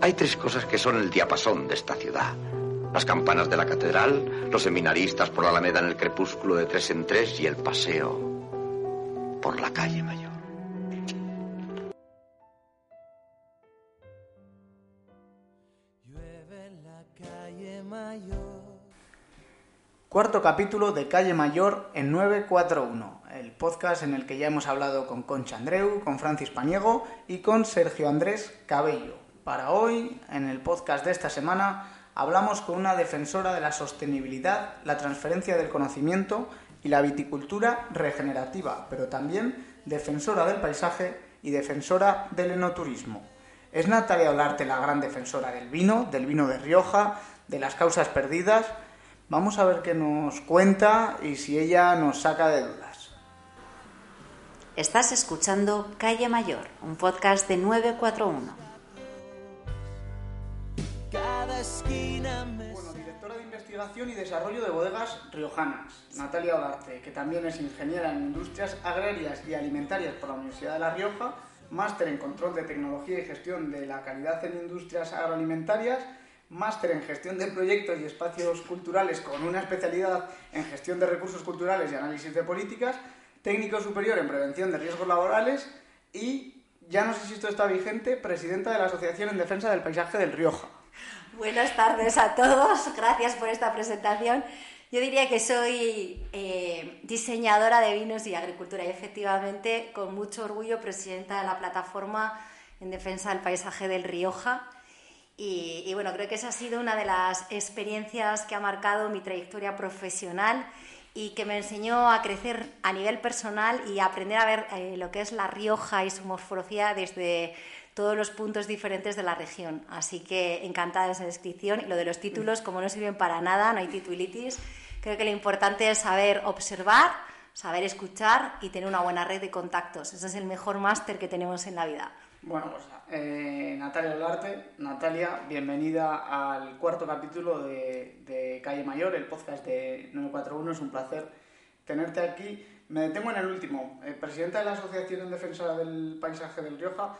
Hay tres cosas que son el diapasón de esta ciudad. Las campanas de la catedral, los seminaristas por la alameda en el crepúsculo de tres en tres y el paseo por la calle mayor. Cuarto capítulo de Calle Mayor en 941, el podcast en el que ya hemos hablado con Concha Andreu, con Francis Paniego y con Sergio Andrés Cabello. Para hoy, en el podcast de esta semana, hablamos con una defensora de la sostenibilidad, la transferencia del conocimiento y la viticultura regenerativa, pero también defensora del paisaje y defensora del enoturismo. Es Natalia Olarte la gran defensora del vino, del vino de Rioja, de las causas perdidas, Vamos a ver qué nos cuenta y si ella nos saca de dudas. Estás escuchando Calle Mayor, un podcast de 941. Bueno, directora de investigación y desarrollo de bodegas riojanas, Natalia Olarte, que también es ingeniera en industrias agrarias y alimentarias por la Universidad de La Rioja, máster en control de tecnología y gestión de la calidad en industrias agroalimentarias máster en gestión de proyectos y espacios culturales con una especialidad en gestión de recursos culturales y análisis de políticas, técnico superior en prevención de riesgos laborales y, ya no sé si esto está vigente, presidenta de la Asociación en Defensa del Paisaje del Rioja. Buenas tardes a todos, gracias por esta presentación. Yo diría que soy eh, diseñadora de vinos y agricultura y efectivamente con mucho orgullo presidenta de la plataforma en defensa del paisaje del Rioja y, bueno, creo que esa ha sido una de las experiencias que ha marcado mi trayectoria profesional y que me enseñó a crecer a nivel personal y aprender a ver eh, lo que es La Rioja y su morfología desde todos los puntos diferentes de la región. Así que encantada de esa descripción. Y lo de los títulos, como no sirven para nada, no hay titulitis, creo que lo importante es saber observar, saber escuchar y tener una buena red de contactos. Ese es el mejor máster que tenemos en la vida. Bueno, pues eh, Natalia Olarte. Natalia, bienvenida al cuarto capítulo de, Calle Mayor, el podcast de 941. Es un placer tenerte aquí. Me detengo en el último. Eh, presidenta de la Asociación en Defensa del Paisaje del Rioja,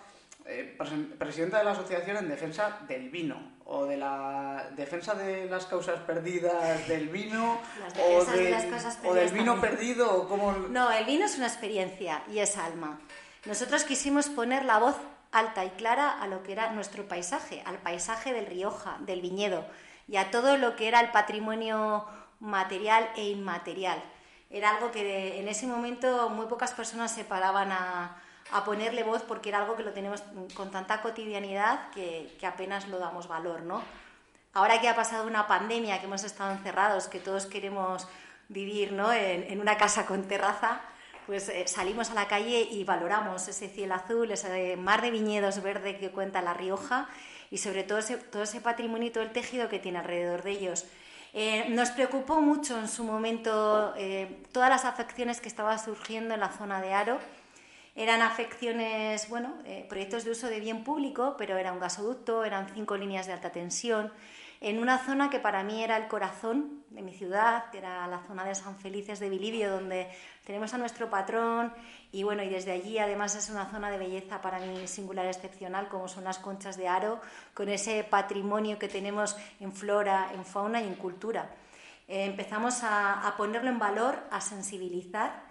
eh, presidenta de la Asociación en Defensa del Vino, o de la defensa de las causas perdidas del vino, o, o, del vino perdido, o como... No, el vino es una experiencia y es alma. Nosotros quisimos poner la voz alta y clara a lo que era nuestro paisaje, al paisaje del Rioja, del viñedo y a todo lo que era el patrimonio material e inmaterial. Era algo que en ese momento muy pocas personas se paraban a, ponerle voz porque era algo que lo tenemos con tanta cotidianidad que, apenas lo damos valor, ¿no? Ahora que ha pasado una pandemia, que hemos estado encerrados, que todos queremos vivir ¿no? en una casa con terraza, pues eh, salimos a la calle y valoramos ese cielo azul, ese mar de viñedos verde que cuenta La Rioja y sobre todo ese, todo ese patrimonio y todo el tejido que tiene alrededor de ellos. Eh, nos preocupó mucho en su momento eh, todas las afecciones que estaban surgiendo en la zona de Aro. Eran afecciones, bueno, proyectos de uso de bien público, pero era un gasoducto, eran cinco líneas de alta tensión, en una zona que para mí era el corazón de mi ciudad, que era la zona de San Felices de Bilibio, donde tenemos a nuestro patrón y bueno, y desde allí además es una zona de belleza para mí singular, excepcional, como son las conchas de Aro, con ese patrimonio que tenemos en flora, en fauna y en cultura. Eh, empezamos a, a ponerlo en valor, a sensibilizar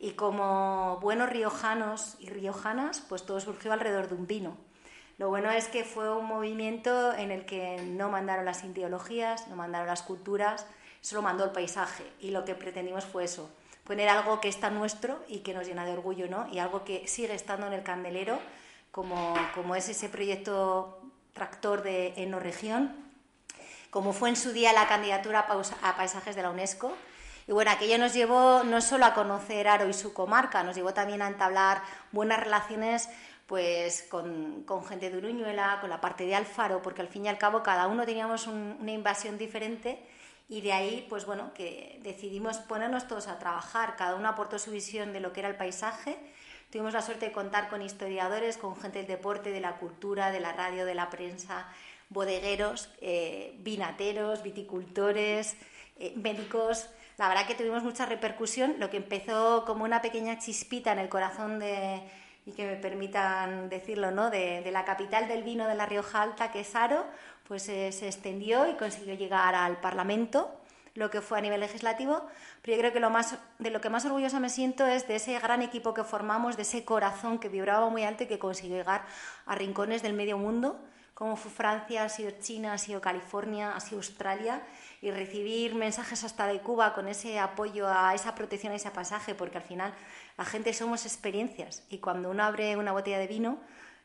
y como buenos riojanos y riojanas, pues todo surgió alrededor de un vino lo bueno es que fue un movimiento en el que no mandaron las ideologías, no mandaron las culturas, solo mandó el paisaje. Y lo que pretendimos fue eso, poner algo que está nuestro y que nos llena de orgullo, ¿no? Y algo que sigue estando en el candelero, como, como es ese proyecto tractor de Enoregión, como fue en su día la candidatura a paisajes de la UNESCO. Y bueno, aquello nos llevó no solo a conocer Aro y su comarca, nos llevó también a entablar buenas relaciones pues con, gente de Uruñuela, con la parte de Alfaro, porque al fin y al cabo cada uno teníamos una invasión diferente y de ahí, pues bueno, que decidimos ponernos todos a trabajar, cada uno aportó su visión de lo que era el paisaje. Tuvimos la suerte de contar con historiadores, con gente del deporte, de la cultura, de la radio, de la prensa, bodegueros, eh, vinateros, viticultores, eh, médicos. La verdad que tuvimos mucha repercusión, lo que empezó como una pequeña chispita en el corazón de, y que me permitan decirlo, ¿no? De, la capital del vino de la Rioja Alta, que es Aro, pues eh, se extendió y consiguió llegar al Parlamento, lo que fue a nivel legislativo. Pero yo creo que lo más, de lo que más orgullosa me siento es de ese gran equipo que formamos, de ese corazón que vibraba muy alto y que consiguió llegar a rincones del medio mundo como fue Francia, ha sido China, ha sido California, ha sido Australia, y recibir mensajes hasta de Cuba con ese apoyo a esa protección, a ese pasaje, porque al final la gente somos experiencias y cuando uno abre una botella de vino,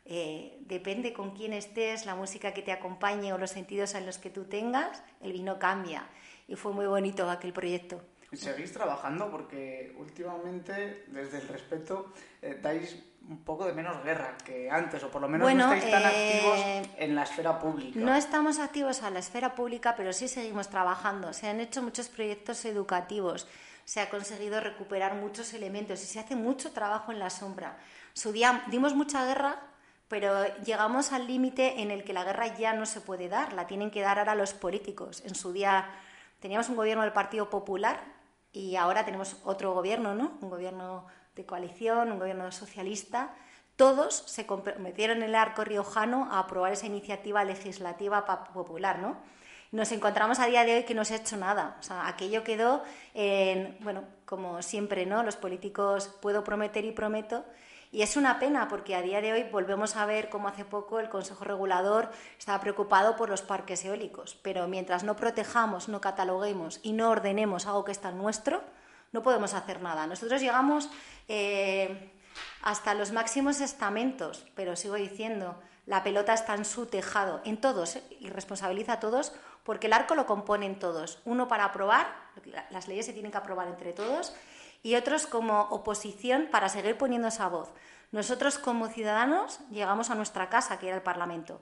eh, depende con quién estés, la música que te acompañe o los sentidos en los que tú tengas, el vino cambia. Y fue muy bonito aquel proyecto. ¿Seguís trabajando? Porque últimamente, desde el respeto, eh, dais un poco de menos guerra que antes, o por lo menos no estáis tan activos eh, en la esfera pública. No estamos activos en la esfera pública, pero sí seguimos trabajando. Se han hecho muchos proyectos educativos, se ha conseguido recuperar muchos elementos y se hace mucho trabajo en la sombra. Su día dimos mucha guerra, pero llegamos al límite en el que la guerra ya no se puede dar, la tienen que dar ahora los políticos. En su día teníamos un gobierno del Partido Popular y ahora tenemos otro gobierno, ¿no? Un gobierno de coalición, un gobierno socialista, todos se comprometieron en el arco riojano a aprobar esa iniciativa legislativa popular, ¿no? Nos encontramos a día de hoy que no se ha hecho nada. O sea, aquello quedó en, bueno, como siempre, ¿no? Los políticos puedo prometer y prometo. Y es una pena porque a día de hoy volvemos a ver cómo hace poco el Consejo Regulador estaba preocupado por los parques eólicos. Pero mientras no protejamos, no cataloguemos y no ordenemos algo que está nuestro, no podemos hacer nada. Nosotros llegamos eh, hasta los máximos estamentos, pero sigo diciendo, la pelota está en su tejado, en todos, ¿eh? y responsabiliza a todos, porque el arco lo componen todos. Uno para aprobar, las leyes se tienen que aprobar entre todos, y otros como oposición para seguir poniendo esa voz. Nosotros como ciudadanos llegamos a nuestra casa, que era el Parlamento.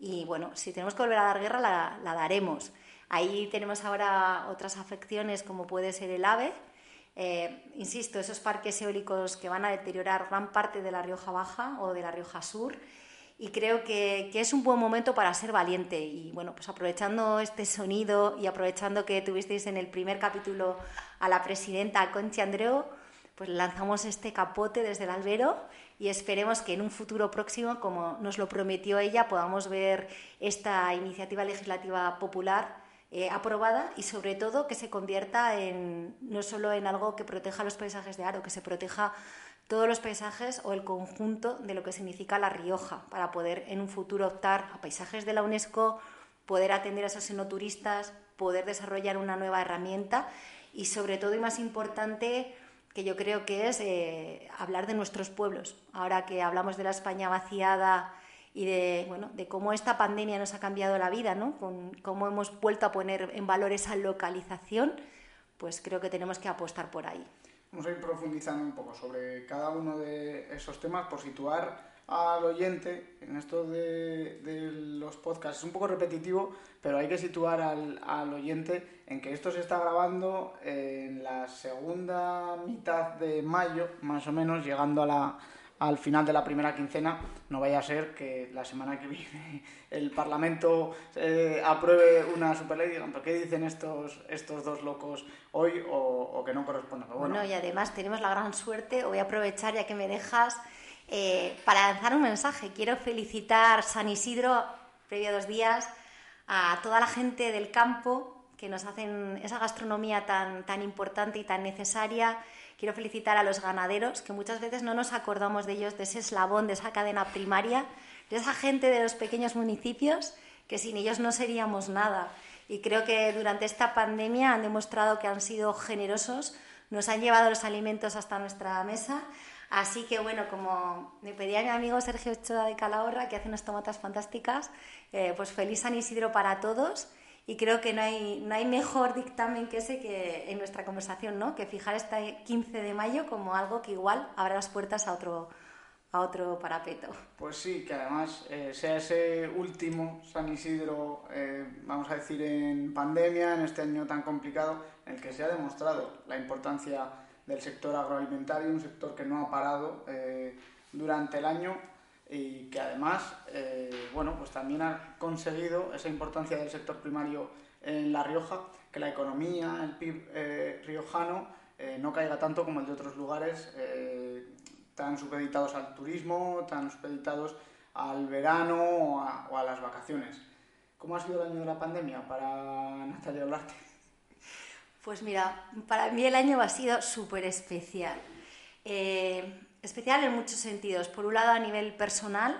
Y bueno, si tenemos que volver a dar guerra, la, la daremos. Ahí tenemos ahora otras afecciones como puede ser el AVE, eh, insisto, esos parques eólicos que van a deteriorar gran parte de la Rioja Baja o de la Rioja Sur y creo que, es un buen momento para ser valiente. Y bueno, pues aprovechando este sonido y aprovechando que tuvisteis en el primer capítulo a la presidenta Conchi Andreu, pues lanzamos este capote desde el albero y esperemos que en un futuro próximo, como nos lo prometió ella, podamos ver esta iniciativa legislativa popular eh, aprobada y sobre todo que se convierta en no solo en algo que proteja los paisajes de Aro, que se proteja todos los paisajes o el conjunto de lo que significa La Rioja para poder en un futuro optar a paisajes de la UNESCO, poder atender a esos enoturistas, poder desarrollar una nueva herramienta y sobre todo y más importante que yo creo que es eh, hablar de nuestros pueblos. Ahora que hablamos de la España vaciada, y de, bueno, de cómo esta pandemia nos ha cambiado la vida, ¿no? Con cómo hemos vuelto a poner en valor esa localización, pues creo que tenemos que apostar por ahí. Vamos a ir profundizando un poco sobre cada uno de esos temas por situar al oyente en esto de, los podcasts. Es un poco repetitivo, pero hay que situar al, al oyente en que esto se está grabando en la segunda mitad de mayo, más o menos, llegando a la, al final de la primera quincena, no vaya a ser que la semana que viene el Parlamento eh, apruebe una superley y digan, qué dicen estos, estos dos locos hoy o, que no corresponde? Bueno. y además tenemos la gran suerte, voy a aprovechar ya que me dejas, eh, para lanzar un mensaje. Quiero felicitar San Isidro, previo dos días, a toda la gente del campo que nos hacen esa gastronomía tan, tan importante y tan necesaria Quiero felicitar a los ganaderos, que muchas veces no nos acordamos de ellos, de ese eslabón, de esa cadena primaria, de esa gente de los pequeños municipios, que sin ellos no seríamos nada. Y creo que durante esta pandemia han demostrado que han sido generosos, nos han llevado los alimentos hasta nuestra mesa. Así que bueno, como me pedía mi amigo Sergio Ochoa de Calahorra, que hace unas tomatas fantásticas, eh, pues feliz San Isidro para todos y creo que no hay, no hay mejor dictamen que ese que en nuestra conversación, ¿no? que fijar este 15 de mayo como algo que igual abra las puertas a otro, a otro parapeto. Pues sí, que además eh, sea ese último San Isidro, eh, vamos a decir, en pandemia, en este año tan complicado, en el que se ha demostrado la importancia del sector agroalimentario, un sector que no ha parado eh, durante el año y que además, eh, bueno, pues también ha conseguido esa importancia del sector primario en La Rioja, que la economía, el PIB eh, riojano, eh, no caiga tanto como el de otros lugares tan supeditados al turismo, tan supeditados al verano o a, las vacaciones. ¿Cómo ha sido el año de la pandemia para Natalia Olarte? Pues mira, para mí el año ha sido súper especial. Especial en muchos sentidos. Por un lado, a nivel personal,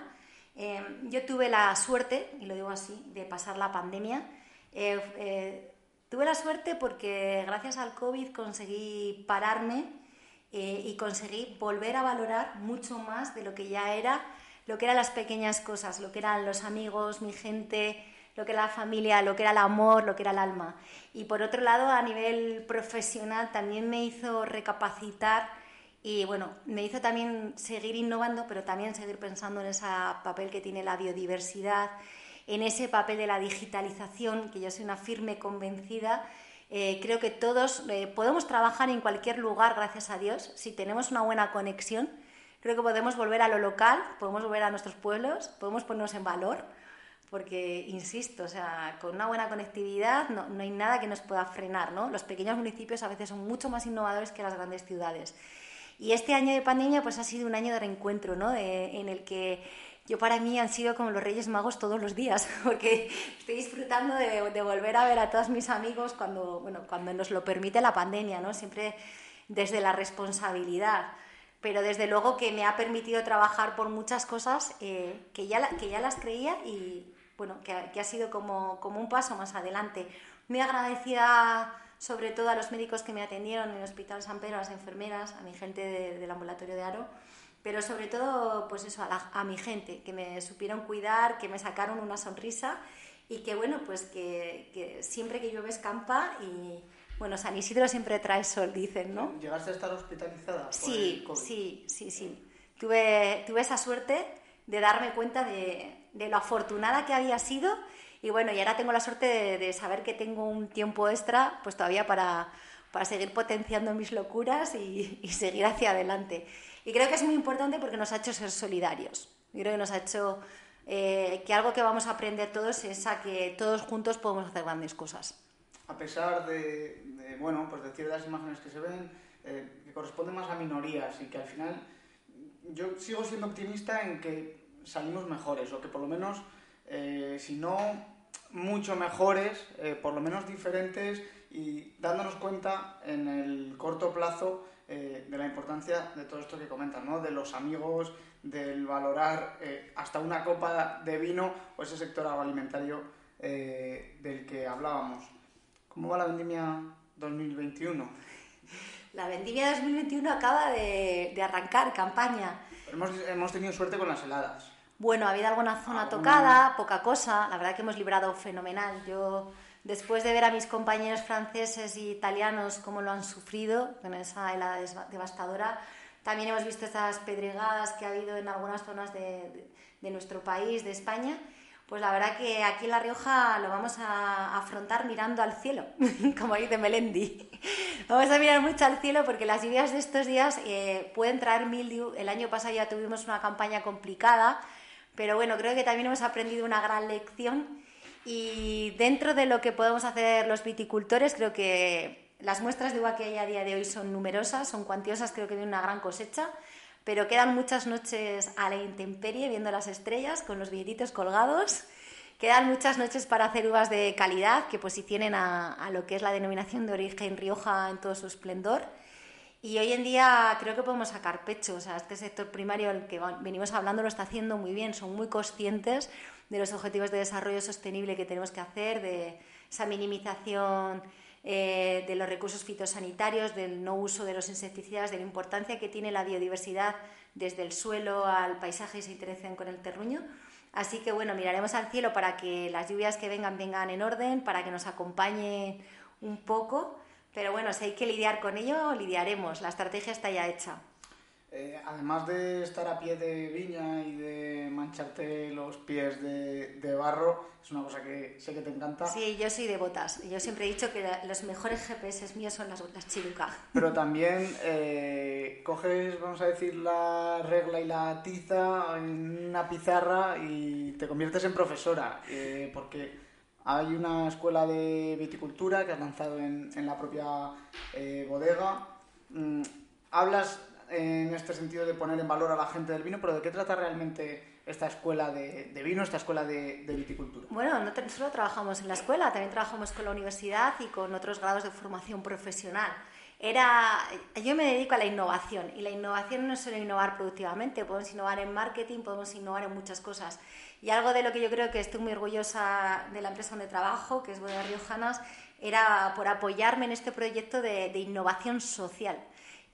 eh, yo tuve la suerte, y lo digo así, de pasar la pandemia. Eh, tuve la suerte porque gracias al COVID conseguí pararme y conseguí volver a valorar mucho más de lo que ya era, lo que eran las pequeñas cosas, lo que eran los amigos, mi gente, lo que era la familia, lo que era el amor, lo que era el alma. Y por otro lado, a nivel profesional también me hizo recapacitar y bueno, me hizo también seguir innovando, pero también seguir pensando en ese papel que tiene la biodiversidad, en ese papel de la digitalización, que yo soy una firme convencida. Eh, creo que todos eh, podemos trabajar en cualquier lugar, gracias a Dios, si tenemos una buena conexión. Creo que podemos volver a lo local, podemos volver a nuestros pueblos, podemos ponernos en valor, porque, insisto, o sea, con una buena conectividad no, no hay nada que nos pueda frenar. ¿no? Los pequeños municipios a veces son mucho más innovadores que las grandes ciudades. Y este año de pandemia pues ha sido un año de reencuentro, ¿no? en el que yo para mí han sido como los Reyes Magos todos los días, porque estoy disfrutando de, volver a ver a todos mis amigos cuando, bueno, cuando nos lo permite la pandemia, ¿no? Siempre desde la responsabilidad pero desde luego que me ha permitido trabajar por muchas cosas eh, que, ya, que ya las creía y bueno, que, que, ha sido como, como un paso más adelante. Muy agradecida sobre todo a los médicos que me atendieron en el Hospital San Pedro, a las enfermeras, a mi gente del ambulatorio de Aro, pero sobre todo, pues eso, a, mi gente, que me supieron cuidar, que me sacaron una sonrisa y que, bueno, pues que, siempre que llueve escampa y, bueno, San Isidro siempre trae sol, dicen, ¿no? ¿Llegaste a estar hospitalizada? sí, sí, sí, sí. Tuve, tuve esa suerte de darme cuenta de, de lo afortunada que había sido y bueno, y ahora tengo la suerte de, saber que tengo un tiempo extra, pues todavía para, para seguir potenciando mis locuras y, seguir hacia adelante. Y creo que es muy importante porque nos ha hecho ser solidarios. creo que nos ha hecho eh, que algo que vamos a aprender todos es a que todos juntos podemos hacer grandes cosas. A pesar de, bueno, pues de ciertas imágenes que se ven, eh, que corresponden más a minorías y que al final yo sigo siendo optimista en que salimos mejores o que por lo menos, eh, si no mucho mejores, eh, por lo menos diferentes y dándonos cuenta en el corto plazo eh, de la importancia de todo esto que comentan, ¿no? de los amigos, del valorar eh, hasta una copa de vino o ese sector agroalimentario del que hablábamos. ¿Cómo va la vendimia 2021? La vendimia 2021 acaba de, arrancar campaña. Hemos, hemos tenido suerte con las heladas. Bueno, ha habido alguna zona tocada, poca cosa. La verdad que hemos librado fenomenal. Yo, después de ver a mis compañeros franceses e italianos cómo lo han sufrido con esa helada devastadora, también hemos visto esas pedregadas que ha habido en algunas zonas de, nuestro país, de España. Pues la verdad que aquí en La Rioja lo vamos a afrontar mirando al cielo, como dice Melendi. Vamos a mirar mucho al cielo porque las lluvias de estos días eh, pueden traer mildew. El año pasado ya tuvimos una campaña complicada pero bueno, creo que también hemos aprendido una gran lección y dentro de lo que podemos hacer los viticultores, creo que las muestras de uva que hay a día de hoy son numerosas, son cuantiosas, creo que hay una gran cosecha, pero quedan muchas noches a la intemperie viendo las estrellas con los billetitos colgados. Quedan muchas noches para hacer uvas de calidad que posicionen a, a lo que es la denominación de origen Rioja en todo su esplendor y hoy en día creo que podemos sacar pecho. O sea, este sector primario al que venimos hablando lo está haciendo muy bien. Son muy conscientes de los objetivos de desarrollo sostenible que tenemos que hacer, de esa minimización eh, de los recursos fitosanitarios, del no uso de los insecticidas, de la importancia que tiene la biodiversidad desde el suelo al paisaje y se interacción con el terruño. Así que bueno, miraremos al cielo para que las lluvias que vengan vengan en orden, para que nos acompañen un poco pero bueno, si hay que lidiar con ello, lidiaremos. La estrategia está ya hecha. Eh, además de estar a pie de viña y de mancharte los pies de, barro, es una cosa que sé que te encanta. Sí, yo soy de botas. Yo siempre he dicho que los mejores GPS míos son las botas Chiruca. Pero también eh, coges, vamos a decir, la regla y la tiza en una pizarra y te conviertes en profesora. Eh, porque hay una escuela de viticultura que has lanzado en, la propia eh, bodega. Mm, hablas en este sentido de poner en valor a la gente del vino, pero ¿de qué trata realmente esta escuela de, vino, esta escuela de, viticultura? Bueno, no solo trabajamos en la escuela, también trabajamos con la universidad y con otros grados de formación profesional. Era, yo me dedico a la innovación y la innovación no es solo innovar productivamente, podemos innovar en marketing, podemos innovar en muchas cosas. Y algo de lo que yo creo que estoy muy orgullosa de la empresa donde trabajo, que es Bodega Riojanas, era por apoyarme en este proyecto de, innovación social.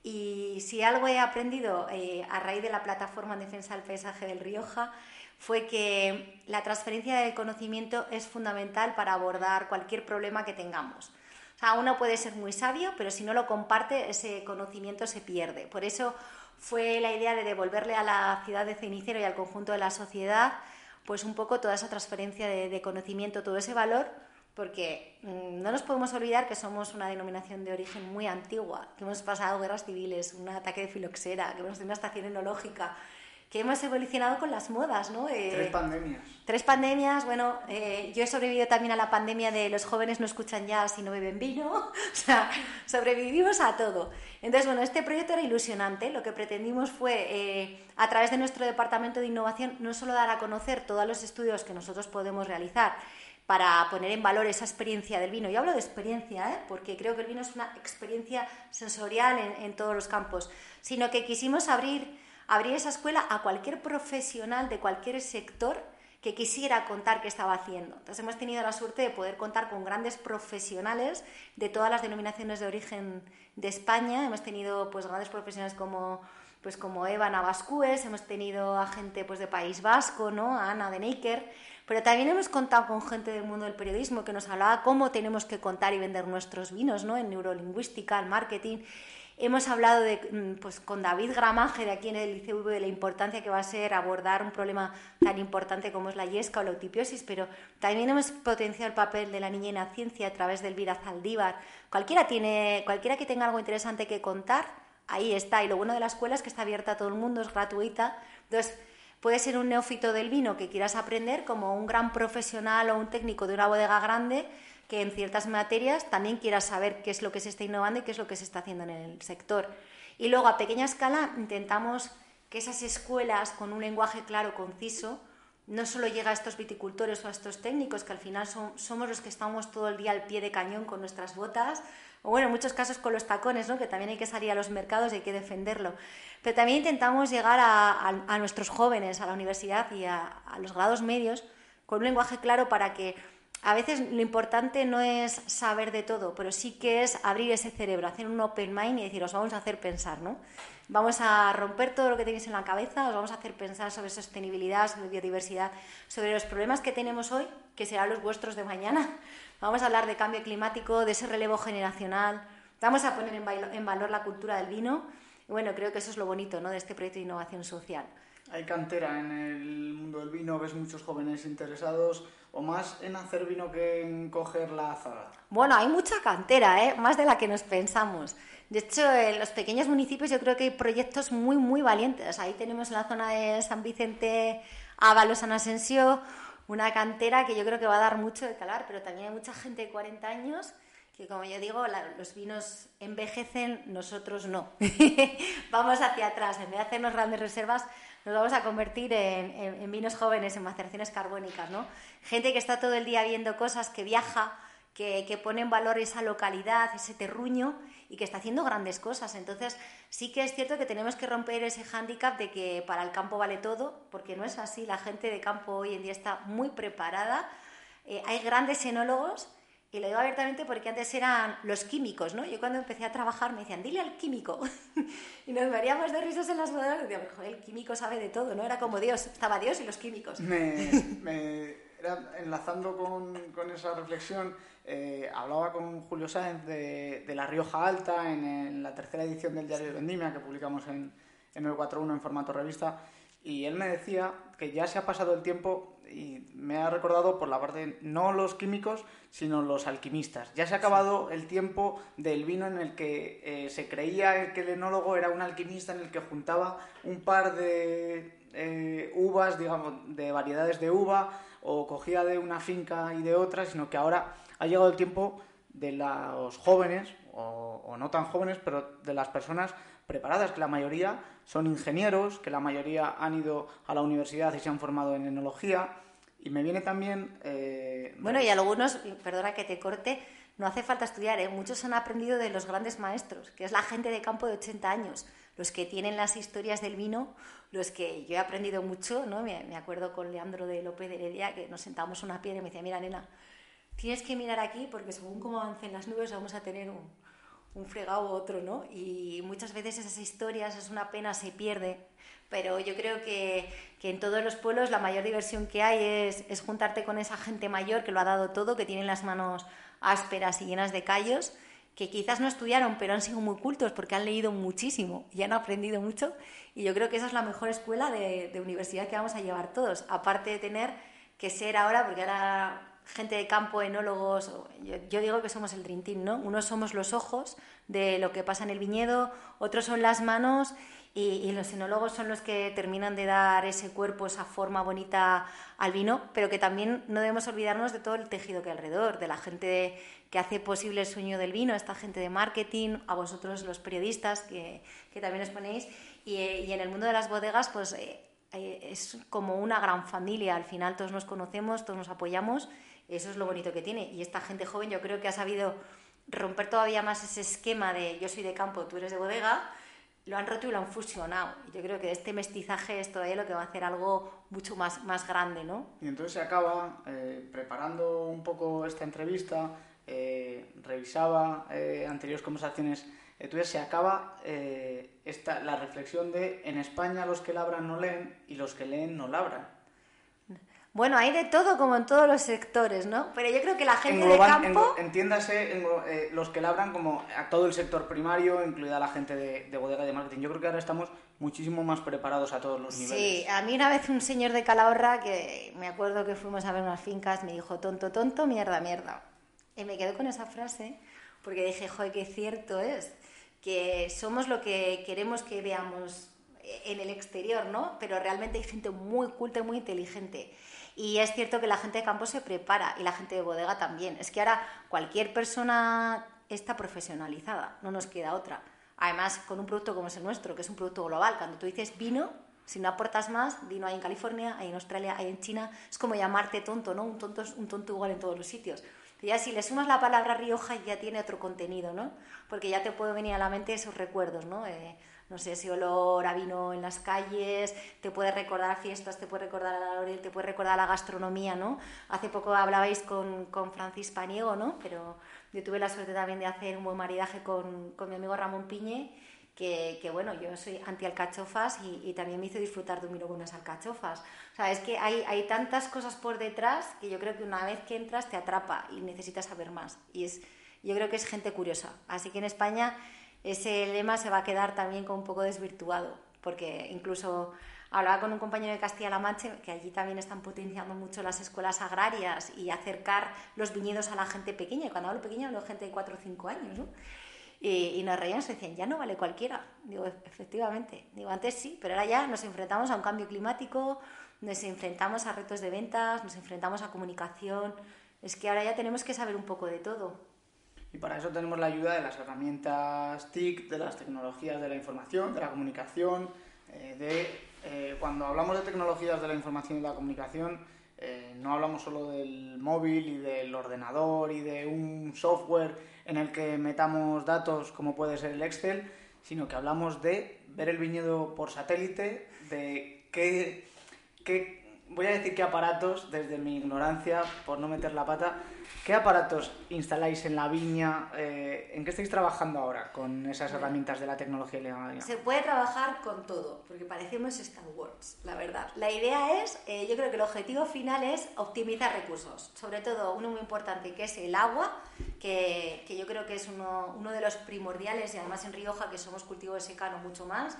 Y si algo he aprendido eh, a raíz de la plataforma en defensa del paisaje del Rioja, fue que la transferencia del conocimiento es fundamental para abordar cualquier problema que tengamos. O sea, uno puede ser muy sabio, pero si no lo comparte, ese conocimiento se pierde. Por eso fue la idea de devolverle a la ciudad de Cenicero y al conjunto de la sociedad, pues un poco toda esa transferencia de conocimiento, todo ese valor porque mm, no nos podemos olvidar que somos una denominación de origen muy antigua, que hemos pasado guerras civiles, un ataque de filoxera, que hemos tenido una estación enológica, que hemos evolucionado con las modas, ¿no? Eh, tres pandemias. Tres pandemias, bueno, eh, yo he sobrevivido también a la pandemia de los jóvenes no escuchan jazz y no beben vino, o sea, sobrevivimos a todo. Entonces, bueno, este proyecto era ilusionante, lo que pretendimos fue, eh, a través de nuestro departamento de innovación, no solo dar a conocer todos los estudios que nosotros podemos realizar, para poner en valor esa experiencia del vino. Yo hablo de experiencia, ¿eh? porque creo que el vino es una experiencia sensorial en, todos los campos, sino que quisimos abrir, abrir esa escuela a cualquier profesional de cualquier sector que quisiera contar qué estaba haciendo. Entonces hemos tenido la suerte de poder contar con grandes profesionales de todas las denominaciones de origen de España. Hemos tenido pues grandes profesionales como pues como Eva Navascues, hemos tenido a gente pues de País Vasco, ¿no? A Ana de Neiker, pero también hemos contado con gente del mundo del periodismo que nos hablaba cómo tenemos que contar y vender nuestros vinos, ¿no? En neurolingüística, en marketing. Hemos hablado de, mm, pues, con David Gramaje de aquí en el ICV de la importancia que va a ser abordar un problema tan importante como es la yesca o la utipiosis, pero también hemos potenciado el papel de la niña en la ciencia a través del Vira Zaldívar. Cualquiera, tiene, cualquiera que tenga algo interesante que contar, ahí está. Y lo bueno de la escuela es que está abierta a todo el mundo, es gratuita. Entonces, Puede ser un neófito del vino que quieras aprender, como un gran profesional o un técnico de una bodega grande que en ciertas materias también quieras saber qué es lo que se está innovando y qué es lo que se está haciendo en el sector. Y luego, a pequeña escala, intentamos que esas escuelas con un lenguaje claro, conciso, no solo llega a estos viticultores o a estos técnicos, que al final somos los que estamos todo el día al pie de cañón con nuestras botas, o bueno, en muchos casos con los tacones, ¿no? que también hay que salir a los mercados y hay que defenderlo. Pero también intentamos llegar a, nuestros jóvenes, a la universidad y a, los grados medios con un lenguaje claro para que a veces lo importante no es saber de todo, pero sí que es abrir ese cerebro, hacer un open mind y decir, os vamos a hacer pensar, ¿no? Vamos a romper todo lo que tenéis en la cabeza, os vamos a hacer pensar sobre sostenibilidad, sobre biodiversidad, sobre los problemas que tenemos hoy, que serán los vuestros de mañana. Vamos a hablar de cambio climático, de ese relevo generacional. Vamos a poner en valor la cultura del vino. Y bueno, creo que eso es lo bonito ¿no? de este proyecto de innovación social. Hay cantera en el mundo del vino, ves muchos jóvenes interesados o más en hacer vino que en coger la azada? Bueno, hay mucha cantera, ¿eh? más de la que nos pensamos. De hecho, en los pequeños municipios yo creo que hay proyectos muy, muy valientes. Ahí tenemos en la zona de San Vicente, Ábalos, San Asensio, una cantera que yo creo que va a dar mucho de calar, pero también hay mucha gente de 40 años que, como yo digo, los vinos envejecen, nosotros no. Vamos hacia atrás, en vez de hacernos grandes reservas, nos vamos a convertir en, vinos jóvenes, en maceraciones carbónicas, ¿no? Gente que está todo el día viendo cosas, que viaja, que, que pone en valor esa localidad, ese terruño y que está haciendo grandes cosas. Entonces, sí que es cierto que tenemos que romper ese hándicap de que para el campo vale todo, porque no es así. La gente de campo hoy en día está muy preparada. Eh, hay grandes enólogos y lo digo abiertamente porque antes eran los químicos, ¿no? Yo cuando empecé a trabajar me decían, dile al químico. y nos veríamos de risas en las bodegas y decíamos, el químico sabe de todo, ¿no? Era como Dios, estaba Dios y los químicos. Me, era, enlazando con, con, esa reflexión, eh, hablaba con Julio Sáenz de, de La Rioja Alta en, la tercera edición del diario de Vendimia que publicamos en, en el 4.1 en formato revista y él me decía que ya se ha pasado el tiempo y me ha recordado por la parte, no los químicos, sino los alquimistas. Ya se ha acabado el tiempo del vino en el que eh, se creía que el enólogo era un alquimista en el que juntaba un par de eh, uvas, digamos, de variedades de uva, o cogía de una finca y de otra, sino que ahora ha llegado el tiempo de los jóvenes, o no tan jóvenes, pero de las personas preparadas, que la mayoría son ingenieros, que la mayoría han ido a la universidad y se han formado en enología. Y me viene también... Eh, bueno, y algunos, perdona que te corte, no hace falta estudiar, ¿eh? muchos han aprendido de los grandes maestros, que es la gente de campo de 80 años, los que tienen las historias del vino, los que yo he aprendido mucho, ¿no? Me, acuerdo con Leandro de López de Heredia, que nos sentábamos una piedra y me decía, mira, nena, tienes que mirar aquí porque según cómo avancen las nubes vamos a tener un, un fregado u otro, ¿no? Y muchas veces esas historias, es una pena, se pierde, pero yo creo que, que, en todos los pueblos la mayor diversión que hay es, es, juntarte con esa gente mayor que lo ha dado todo, que tiene las manos ásperas y llenas de callos que quizás no estudiaron, pero han sido muy cultos porque han leído muchísimo y han aprendido mucho. Y yo creo que esa es la mejor escuela de, universidad que vamos a llevar todos, aparte de tener que ser ahora, porque ahora gente de campo, enólogos, yo, digo que somos el Dream ¿no? Unos somos los ojos de lo que pasa en el viñedo, otros son las manos y, los enólogos son los que terminan de dar ese cuerpo, esa forma bonita al vino, pero que también no debemos olvidarnos de todo el tejido que hay alrededor, de la gente que hace posible el sueño del vino, esta gente de marketing, a vosotros los periodistas que, también os ponéis, y, en el mundo de las bodegas, pues eh, eh, es como una gran familia, al final todos nos conocemos, todos nos apoyamos, eso es lo bonito que tiene, y esta gente joven yo creo que ha sabido romper todavía más ese esquema de yo soy de campo, tú eres de bodega, lo han roto y lo han fusionado. Yo creo que este mestizaje es todavía lo que va a hacer algo mucho más, más grande, ¿no? Y entonces se acaba, eh, preparando un poco esta entrevista, eh, revisaba eh, anteriores conversaciones entonces se acaba esta, la reflexión de en España los que labran no leen y los que leen no labran. Bueno, hay de todo como en todos los sectores, ¿no? Pero yo creo que la gente de campo... entiéndase eh, los que labran como a todo el sector primario, incluida la gente de, bodega y de marketing. Yo creo que ahora estamos muchísimo más preparados a todos los niveles. Sí, a mí una vez un señor de Calahorra, que me acuerdo que fuimos a ver unas fincas, me dijo, tonto, tonto, mierda, mierda. Y me quedé con esa frase porque dije, joder, qué cierto es, que somos lo que queremos que veamos en el exterior, ¿no? Pero realmente hay gente muy culta y muy inteligente. Y es cierto que la gente de campo se prepara y la gente de bodega también. Es que ahora cualquier persona está profesionalizada, no nos queda otra. Además, con un producto como es el nuestro, que es un producto global, cuando tú dices vino, si no aportas más, vino hay en California, hay en Australia, hay en China, es como llamarte tonto, ¿no? Un tonto es un tonto igual en todos los sitios. ya si le sumas la palabra Rioja ya tiene otro contenido, ¿no? Porque ya te puede venir a la mente esos recuerdos, ¿no? Eh, no sé, ese olor a vino en las calles, te puede recordar fiestas, te puede recordar a la Laurel, te puede recordar a la gastronomía, ¿no? Hace poco hablabais con, con Francis Paniego, ¿no? Pero yo tuve la suerte también de hacer un buen maridaje con, con mi amigo Ramón Piñe, que, que, bueno, yo soy anti-alcachofas y, y, también me hizo disfrutar de un vino con unas alcachofas. O sea, es que hay, hay tantas cosas por detrás que yo creo que una vez que entras te atrapa y necesitas saber más. Y es, yo creo que es gente curiosa. Así que en España ese lema se va a quedar también como un poco desvirtuado, porque incluso hablaba con un compañero de Castilla-La Mancha que allí también están potenciando mucho las escuelas agrarias y acercar los viñedos a la gente pequeña. Y cuando hablo pequeña hablo de gente de 4 o 5 años, ¿no? Y, nos reían, se decían, ya no vale cualquiera. Digo, efectivamente. Digo, antes sí, pero ahora ya nos enfrentamos a un cambio climático, nos enfrentamos a retos de ventas, nos enfrentamos a comunicación. Es que ahora ya tenemos que saber un poco de todo. Y para eso tenemos la ayuda de las herramientas TIC, de las tecnologías de la información, de la comunicación, eh, de eh, cuando hablamos de tecnologías de la información y la comunicación, eh, no hablamos solo del móvil y del ordenador y de un software en el que metamos datos como puede ser el Excel, sino que hablamos de ver el viñedo por satélite, de qué, qué voy a decir qué aparatos, desde mi ignorancia, por no meter la pata, ¿Qué aparatos instaláis en la viña? Eh, ¿En qué estáis trabajando ahora con esas herramientas de la tecnología la Se puede trabajar con todo, porque parecemos Star Wars, la verdad. La idea es, eh, yo creo que el objetivo final es optimizar recursos, sobre todo uno muy importante que es el agua, que, que yo creo que es uno, uno, de los primordiales y además en Rioja que somos cultivo de secano mucho más.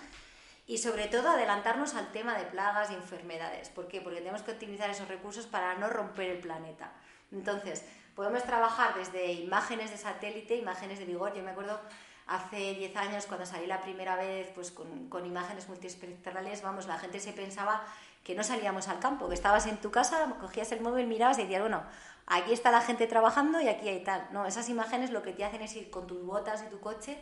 Y sobre todo adelantarnos al tema de plagas y enfermedades. ¿Por qué? Porque tenemos que optimizar esos recursos para no romper el planeta. Entonces, Podemos trabajar desde imágenes de satélite, imágenes de vigor. Yo me acuerdo hace 10 años cuando salí la primera vez pues con, con imágenes multiespectrales, vamos, la gente se pensaba que no salíamos al campo, que estabas en tu casa, cogías el móvil, mirabas y decías, bueno, aquí está la gente trabajando y aquí hay tal. No, esas imágenes lo que te hacen es ir con tus botas y tu coche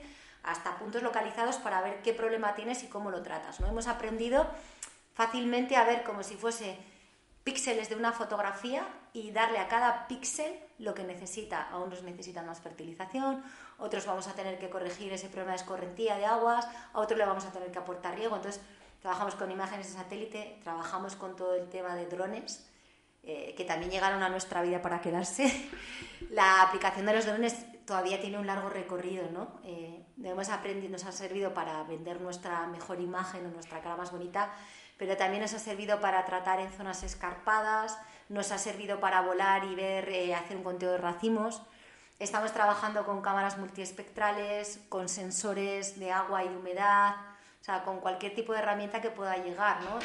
hasta puntos localizados para ver qué problema tienes y cómo lo tratas. ¿no? Hemos aprendido fácilmente a ver como si fuese píxeles de una fotografía y darle a cada píxel lo que necesita. A unos necesitan más fertilización, otros vamos a tener que corregir ese problema de escorrentía de aguas, a otros le vamos a tener que aportar riego. Entonces, trabajamos con imágenes de satélite, trabajamos con todo el tema de drones, eh, que también llegaron a nuestra vida para quedarse. La aplicación de los drones todavía tiene un largo recorrido, ¿no? Eh, hemos aprendido, nos ha servido para vender nuestra mejor imagen o nuestra cara más bonita, pero también nos ha servido para tratar en zonas escarpadas, nos ha servido para volar y ver, eh, hacer un conteo de racimos. Estamos trabajando con cámaras multiespectrales, con sensores de agua y de humedad, o sea, con cualquier tipo de herramienta que pueda llegar, ¿no?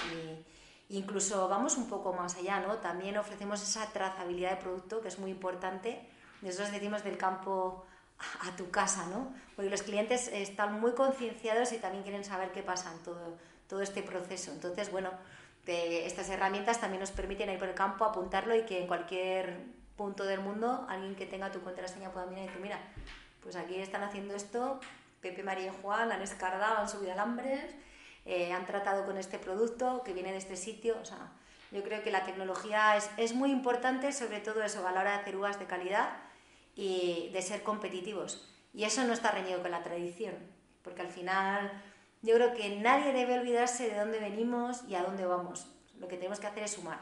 Y incluso vamos un poco más allá, ¿no? También ofrecemos esa trazabilidad de producto que es muy importante. Nosotros decimos del campo a tu casa, ¿no? Porque los clientes están muy concienciados y también quieren saber qué pasa en todo, todo este proceso. Entonces, bueno, estas herramientas también nos permiten ir por el campo, apuntarlo y que en cualquier punto del mundo alguien que tenga tu contraseña pueda mirar y decir, mira, pues aquí están haciendo esto, Pepe, María y Juan han escardado, han subido alambres, eh, han tratado con este producto que viene de este sitio. O sea, yo creo que la tecnología es, es muy importante, sobre todo eso, a la hora de hacer uvas de calidad y de ser competitivos. Y eso no está reñido con la tradición, porque al final yo creo que nadie debe olvidarse de dónde venimos y a dónde vamos. Lo que tenemos que hacer es sumar.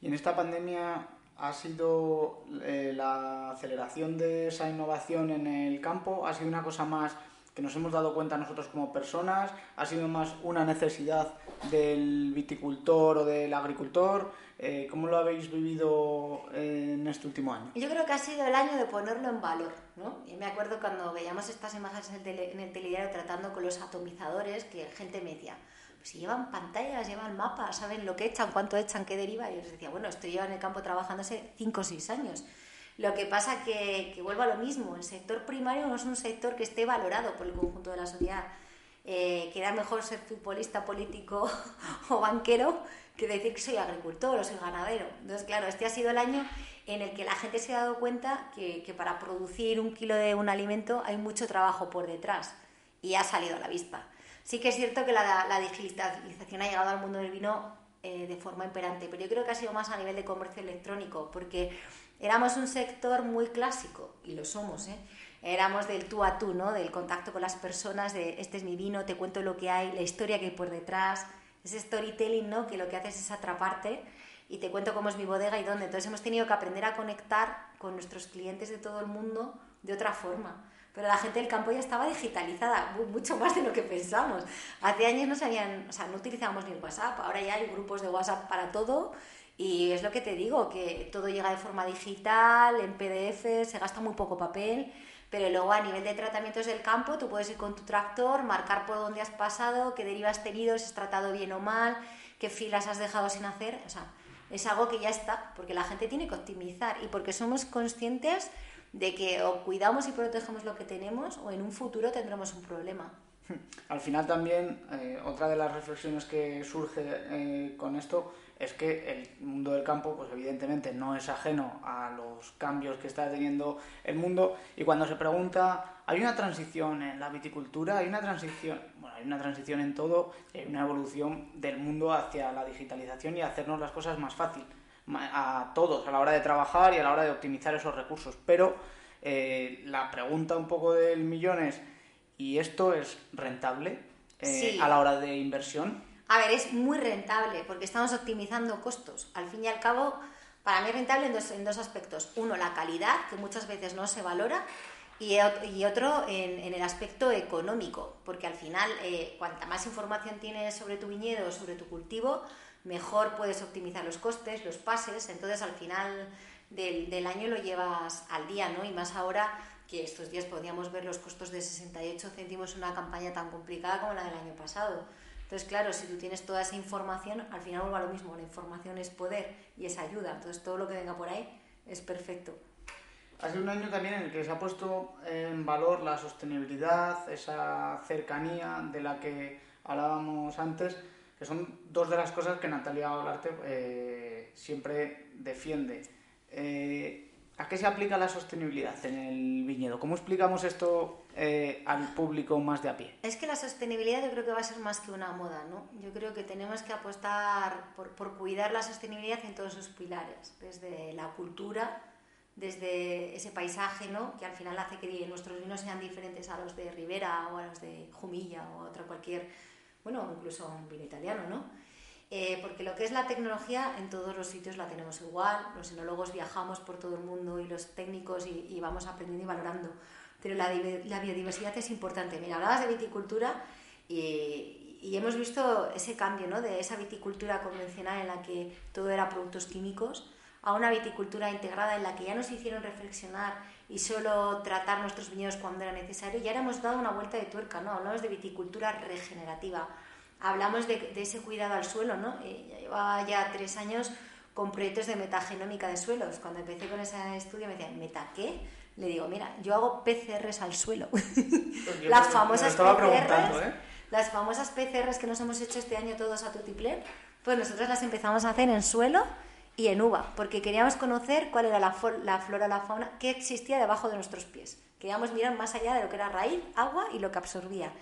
Y en esta pandemia ha sido eh, la aceleración de esa innovación en el campo, ha sido una cosa más que nos hemos dado cuenta nosotros como personas, ha sido más una necesidad del viticultor o del agricultor. Eh, ¿Cómo lo habéis vivido en este último año? Yo creo que ha sido el año de ponerlo en valor. ¿no? Y me acuerdo cuando veíamos estas imágenes en el, tele, en el telediario tratando con los atomizadores, que gente me decía, pues si llevan pantallas, llevan mapas, saben lo que echan, cuánto echan, qué deriva. Y yo les decía, bueno, esto lleva en el campo trabajándose 5 o 6 años. Lo que pasa que, que vuelvo a lo mismo, el sector primario no es un sector que esté valorado por el conjunto de la sociedad. Eh, queda mejor ser futbolista, político o banquero que decir que soy agricultor o soy ganadero. Entonces, claro, este ha sido el año en el que la gente se ha dado cuenta que, que para producir un kilo de un alimento hay mucho trabajo por detrás y ha salido a la vista. Sí que es cierto que la, la digitalización ha llegado al mundo del vino eh, de forma imperante, pero yo creo que ha sido más a nivel de comercio electrónico, porque éramos un sector muy clásico, y lo somos, ¿eh? éramos del tú a tú, ¿no? del contacto con las personas, de este es mi vino, te cuento lo que hay, la historia que hay por detrás, ese storytelling ¿no? que lo que haces es atraparte y te cuento cómo es mi bodega y dónde. Entonces hemos tenido que aprender a conectar con nuestros clientes de todo el mundo de otra forma. Pero la gente del campo ya estaba digitalizada, mucho más de lo que pensamos. Hace años no sabían, o sea, no utilizábamos ni el WhatsApp, ahora ya hay grupos de WhatsApp para todo y es lo que te digo, que todo llega de forma digital, en PDF, se gasta muy poco papel, pero luego a nivel de tratamientos del campo tú puedes ir con tu tractor, marcar por dónde has pasado, qué derivas has tenido, si has tratado bien o mal, qué filas has dejado sin hacer, o sea, es algo que ya está, porque la gente tiene que optimizar y porque somos conscientes de que o cuidamos y protegemos lo que tenemos o en un futuro tendremos un problema. Al final también, eh, otra de las reflexiones que surge eh, con esto es que el mundo del campo, pues evidentemente no es ajeno a los cambios que está teniendo el mundo y cuando se pregunta, ¿hay una transición en la viticultura? ¿Hay una transición? Bueno, hay una transición en todo, hay una evolución del mundo hacia la digitalización y hacernos las cosas más fácil a todos a la hora de trabajar y a la hora de optimizar esos recursos. Pero eh, la pregunta un poco del millón es, ¿y esto es rentable eh, a la hora de inversión? A ver, es muy rentable porque estamos optimizando costos. Al fin y al cabo, para mí es rentable en dos, en dos aspectos. Uno, la calidad, que muchas veces no se valora, y, otro en, el aspecto económico, porque al final, eh, cuanta más información tienes sobre tu viñedo, sobre tu cultivo, mejor puedes optimizar los costes, los pases, entonces al final del, del año lo llevas al día, ¿no? Y más ahora que estos días podíamos ver los costos de 68 céntimos en una campaña tan complicada como la del año pasado. Entonces, claro, si tú tienes toda esa información, al final vuelve a lo mismo, la información es poder y es ayuda, entonces todo lo que venga por ahí es perfecto. Ha sido un año también en el que se ha puesto en valor la sostenibilidad, esa cercanía de la que hablábamos antes, que son dos de las cosas que Natalia Olarte eh, siempre defiende. Eh, ¿A qué se aplica la sostenibilidad en el viñedo? ¿Cómo explicamos esto eh, al público más de a pie? Es que la sostenibilidad yo creo que va a ser más que una moda, ¿no? Yo creo que tenemos que apostar por, cuidar la sostenibilidad en todos sus pilares, desde la cultura, desde ese paisaje, ¿no? Que al final hace que nuestros vinos sean diferentes a los de Ribera o a los de Jumilla o a otra cualquier, bueno, incluso un vino italiano, ¿no? Eh, porque lo que es la tecnología en todos los sitios la tenemos igual, los enólogos viajamos por todo el mundo y los técnicos y, vamos aprendiendo y valorando, pero la, biodiversidad es importante. Mira, hablabas de viticultura y, y, hemos visto ese cambio ¿no? de esa viticultura convencional en la que todo era productos químicos a una viticultura integrada en la que ya nos hicieron reflexionar y solo tratar nuestros viñedos cuando era necesario, y ahora hemos dado una vuelta de tuerca, ¿no? Hablamos de viticultura regenerativa hablamos de, ese cuidado al suelo, ¿no? Eh, llevaba ya tres años con proyectos de metagenómica de suelos. Cuando empecé con ese estudio me decían, ¿meta qué? Le digo, mira, yo hago PCRs al suelo. las famosas PCRs, ¿eh? las famosas PCRs que nos hemos hecho este año todos a Tutiplén, pues nosotros las empezamos a hacer en suelo y en uva, porque queríamos conocer cuál era la, la flora, la fauna que existía debajo de nuestros pies. Queríamos mirar más allá de lo que era raíz, agua y lo que absorbía.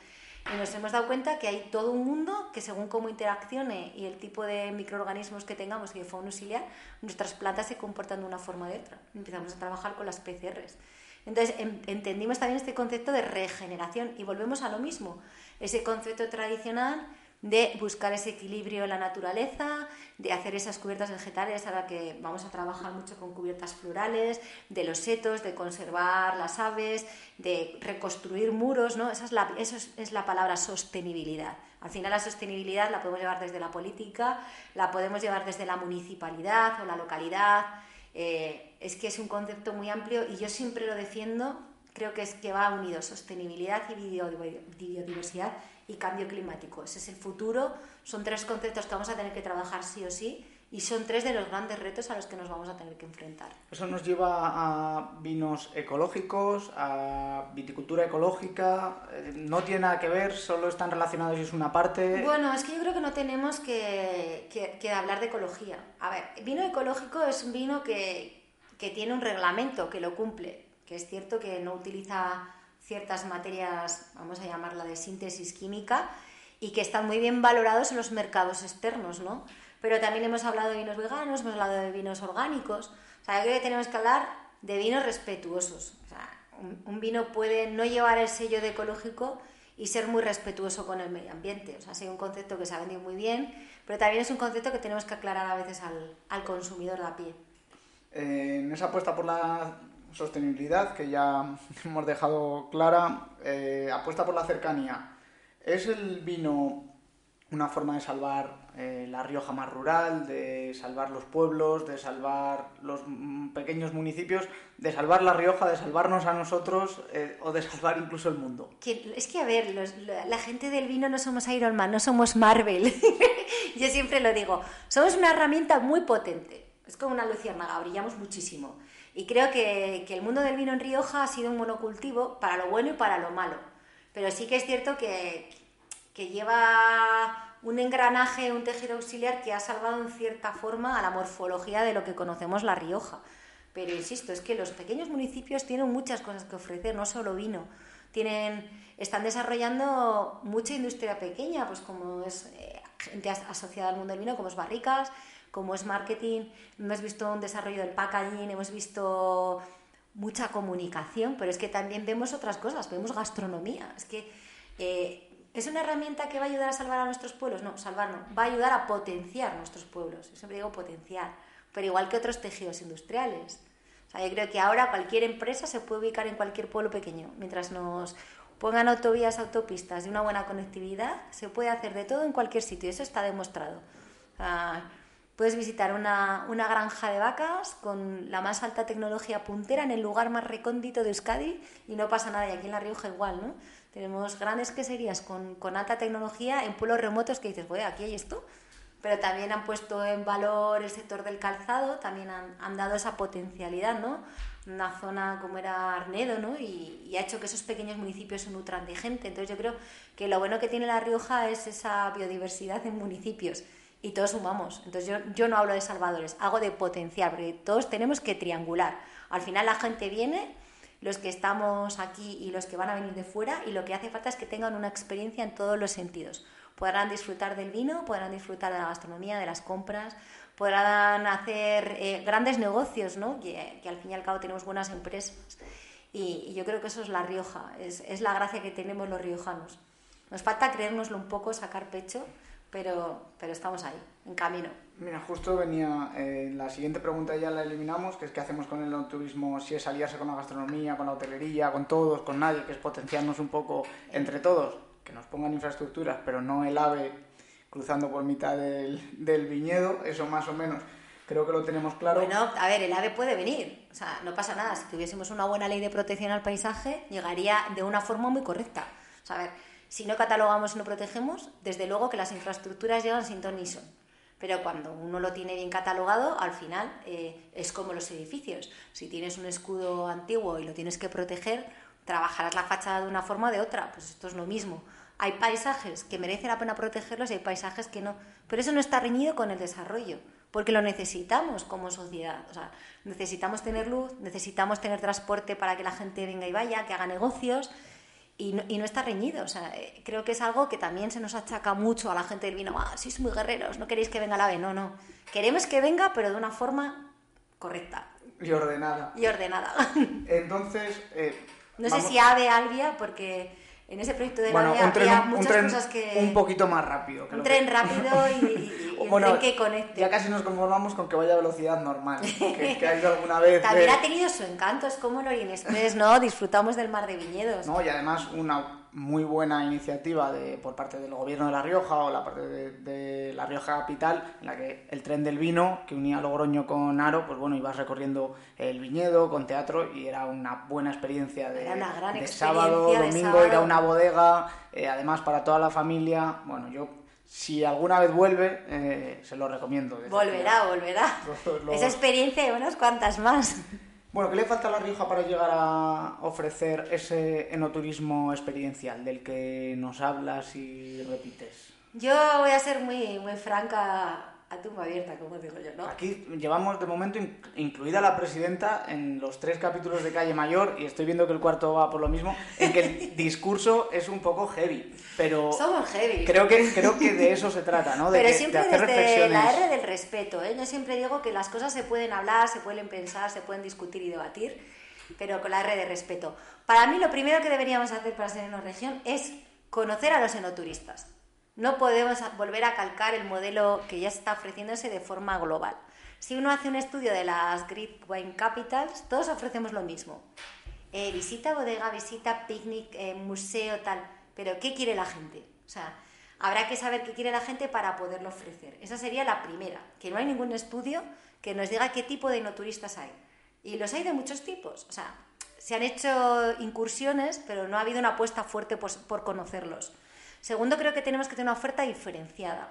Y nos hemos dado cuenta que hay todo un mundo que según cómo interaccione y el tipo de microorganismos que tengamos y de fauna auxiliar, nuestras plantas se comportan de una forma o de otra. Empezamos a trabajar con las PCRs. Entonces entendimos también este concepto de regeneración y volvemos a lo mismo. Ese concepto tradicional de buscar ese equilibrio en la naturaleza, de hacer esas cubiertas vegetales, ahora que vamos a trabajar mucho con cubiertas florales, de los setos, de conservar las aves, de reconstruir muros, ¿no? Esa es la, eso es, la palabra sostenibilidad. Al final la sostenibilidad la podemos llevar desde la política, la podemos llevar desde la municipalidad o la localidad. Eh, es que es un concepto muy amplio y yo siempre lo defiendo, creo que es que va unido sostenibilidad y biodiversidad y cambio climático. Ese es el futuro. Son tres conceptos que vamos a tener que trabajar sí o sí y son tres de los grandes retos a los que nos vamos a tener que enfrentar. Eso nos lleva a vinos ecológicos, a viticultura ecológica. Eh, no tiene nada que ver, solo están relacionados y es una parte. Bueno, es que yo creo que no tenemos que, que, hablar de ecología. A ver, vino ecológico es un vino que, que tiene un reglamento que lo cumple, que es cierto que no utiliza ciertas materias, vamos a llamarla de síntesis química, y que están muy bien valorados en los mercados externos, ¿no? Pero también hemos hablado de vinos veganos, hemos hablado de vinos orgánicos. O sea, yo creo que tenemos que hablar de vinos respetuosos. O sea, un, vino puede no llevar el sello de ecológico y ser muy respetuoso con el medio ambiente. O sea, es un concepto que se ha vendido muy bien, pero también es un concepto que tenemos que aclarar a veces al, al consumidor de a pie. en esa apuesta por la sostenibilidad, que ya hemos dejado clara, eh, apuesta por la cercanía. ¿Es el vino una forma de salvar eh, la Rioja más rural, de salvar los pueblos, de salvar los pequeños municipios, de salvar la Rioja, de salvarnos a nosotros eh, o de salvar incluso el mundo? es que, a ver, la gente del vino no somos Iron Man, no somos Marvel. Yo siempre lo digo, somos una herramienta muy potente. Es como una luciérnaga, brillamos muchísimo. Y creo que, el mundo del vino en Rioja ha sido un monocultivo para lo bueno y para lo malo. Pero sí que es cierto que, lleva un engranaje, un tejido auxiliar que ha salvado en cierta forma a la morfología de lo que conocemos La Rioja. Pero insisto, es que los pequeños municipios tienen muchas cosas que ofrecer, no solo vino. Tienen, están desarrollando mucha industria pequeña, pues como es eh, gente asociada al mundo del vino, como es Barricas, como es marketing, hemos visto un desarrollo del packaging, hemos visto mucha comunicación, pero es que también vemos otras cosas, vemos gastronomía. Es que eh, es una herramienta que va a ayudar a salvar a nuestros pueblos, no, salvar no, va a ayudar a potenciar nuestros pueblos. Yo siempre digo potenciar, pero igual que otros tejidos industriales. O sea, yo creo que ahora cualquier empresa se puede ubicar en cualquier pueblo pequeño. Mientras nos pongan autovías, autopistas y una buena conectividad, se puede hacer de todo en cualquier sitio. Eso está demostrado. Puedes visitar una, granja de vacas con la más alta tecnología puntera en el lugar más recóndito de Euskadi y no pasa nada. Y aquí en La Rioja igual, ¿no? Tenemos grandes queserías con, alta tecnología en pueblos remotos que dices, bueno, aquí hay esto. Pero también han puesto en valor el sector del calzado, también han, dado esa potencialidad, ¿no? Una zona como era Arnedo, ¿no? Y, y ha hecho que esos pequeños municipios se nutran de gente. Entonces yo creo que lo bueno que tiene La Rioja es esa biodiversidad en municipios y todos sumamos. Entonces yo, yo no hablo de salvadores, hago de potenciar, porque todos tenemos que triangular. Al final la gente viene, los que estamos aquí y los que van a venir de fuera, y lo que hace falta es que tengan una experiencia en todos los sentidos. Podrán disfrutar del vino, podrán disfrutar de la gastronomía, de las compras, podrán hacer eh, grandes negocios, ¿no? Que, al fin y al cabo tenemos buenas empresas. Y, yo creo que eso es La Rioja, es, es la gracia que tenemos los riojanos. Nos falta creérnoslo un poco, sacar pecho pero, pero estamos ahí, en camino. Mira, justo venía eh, la siguiente pregunta, ya la eliminamos, que es qué hacemos con el turismo, si es aliarse con la gastronomía, con la hotelería, con todos, con nadie, que es potenciarnos un poco entre todos, que nos pongan infraestructuras, pero no el ave cruzando por mitad del, del viñedo, eso más o menos creo que lo tenemos claro. Bueno, a ver, el ave puede venir, o sea, no pasa nada, si tuviésemos una buena ley de protección al paisaje, llegaría de una forma muy correcta. O sea, a ver, si no catalogamos y no protegemos, desde luego que las infraestructuras llegan sin ton ni son. Pero cuando uno lo tiene bien catalogado, al final eh, es como los edificios. Si tienes un escudo antiguo y lo tienes que proteger, trabajarás la fachada de una forma o de otra. Pues esto es lo mismo. Hay paisajes que merece la pena protegerlos y hay paisajes que no. Pero eso no está reñido con el desarrollo, porque lo necesitamos como sociedad. O sea, necesitamos tener luz, necesitamos tener transporte para que la gente venga y vaya, que haga negocios y no, y no, está reñido. O sea, eh, creo que es algo que también se nos achaca mucho a la gente del vino. Ah, sois muy guerreros, no queréis que venga la ave. No, no. Queremos que venga, pero de una forma correcta. Y ordenada. Y ordenada. Entonces. Eh, no sé si ave albia, porque en ese proyecto de bueno, la había muchas un cosas que... Un poquito más rápido. Un tren rápido y, y, bueno, tren que conecte. Ya casi nos conformamos con que vaya a velocidad normal. que, que ha ido alguna vez... También ha tenido su encanto, es como el Orient Express, ¿no? Disfrutamos del mar de viñedos. No, y además una muy buena iniciativa de, por parte del gobierno de La Rioja o la parte de, La Rioja Capital, en la que el tren del vino, que unía Logroño con Aro, pues bueno, ibas recorriendo el viñedo con teatro y era una buena experiencia de, sábado, domingo, ir a una bodega, eh, además para toda la familia. Bueno, yo si alguna vez vuelve, eh, se lo recomiendo. Volverá, volverá. Esa experiencia y unas cuantas más. Bueno, ¿qué le falta a La Rioja para llegar a ofrecer ese enoturismo experiencial del que nos hablas y repites? Yo voy a ser muy, muy franca a tumba abierta, como digo yo, ¿no? Aquí llevamos de momento incluida la presidenta en los tres capítulos de Calle Mayor y estoy viendo que el cuarto va por lo mismo, en que el discurso es un poco heavy, pero somos heavy. Creo que creo que de eso se trata, ¿no? De pero siempre desde la R del respeto, ¿eh? Yo siempre digo que las cosas se pueden hablar, se pueden pensar, se pueden discutir y debatir, pero con la R de respeto. Para mí lo primero que deberíamos hacer para ser una región es conocer a los enoturistas no podemos volver a calcar el modelo que ya está ofreciéndose de forma global. Si uno hace un estudio de las Great Wine Capitals, todos ofrecemos lo mismo. Eh, visita bodega, visita picnic, eh, museo, tal. Pero ¿qué quiere la gente? O sea, habrá que saber qué quiere la gente para poderlo ofrecer. Esa sería la primera, que no hay ningún estudio que nos diga qué tipo de no turistas hay. Y los hay de muchos tipos. O sea, se han hecho incursiones, pero no ha habido una apuesta fuerte por conocerlos. Segundo, creo que tenemos que tener una oferta diferenciada.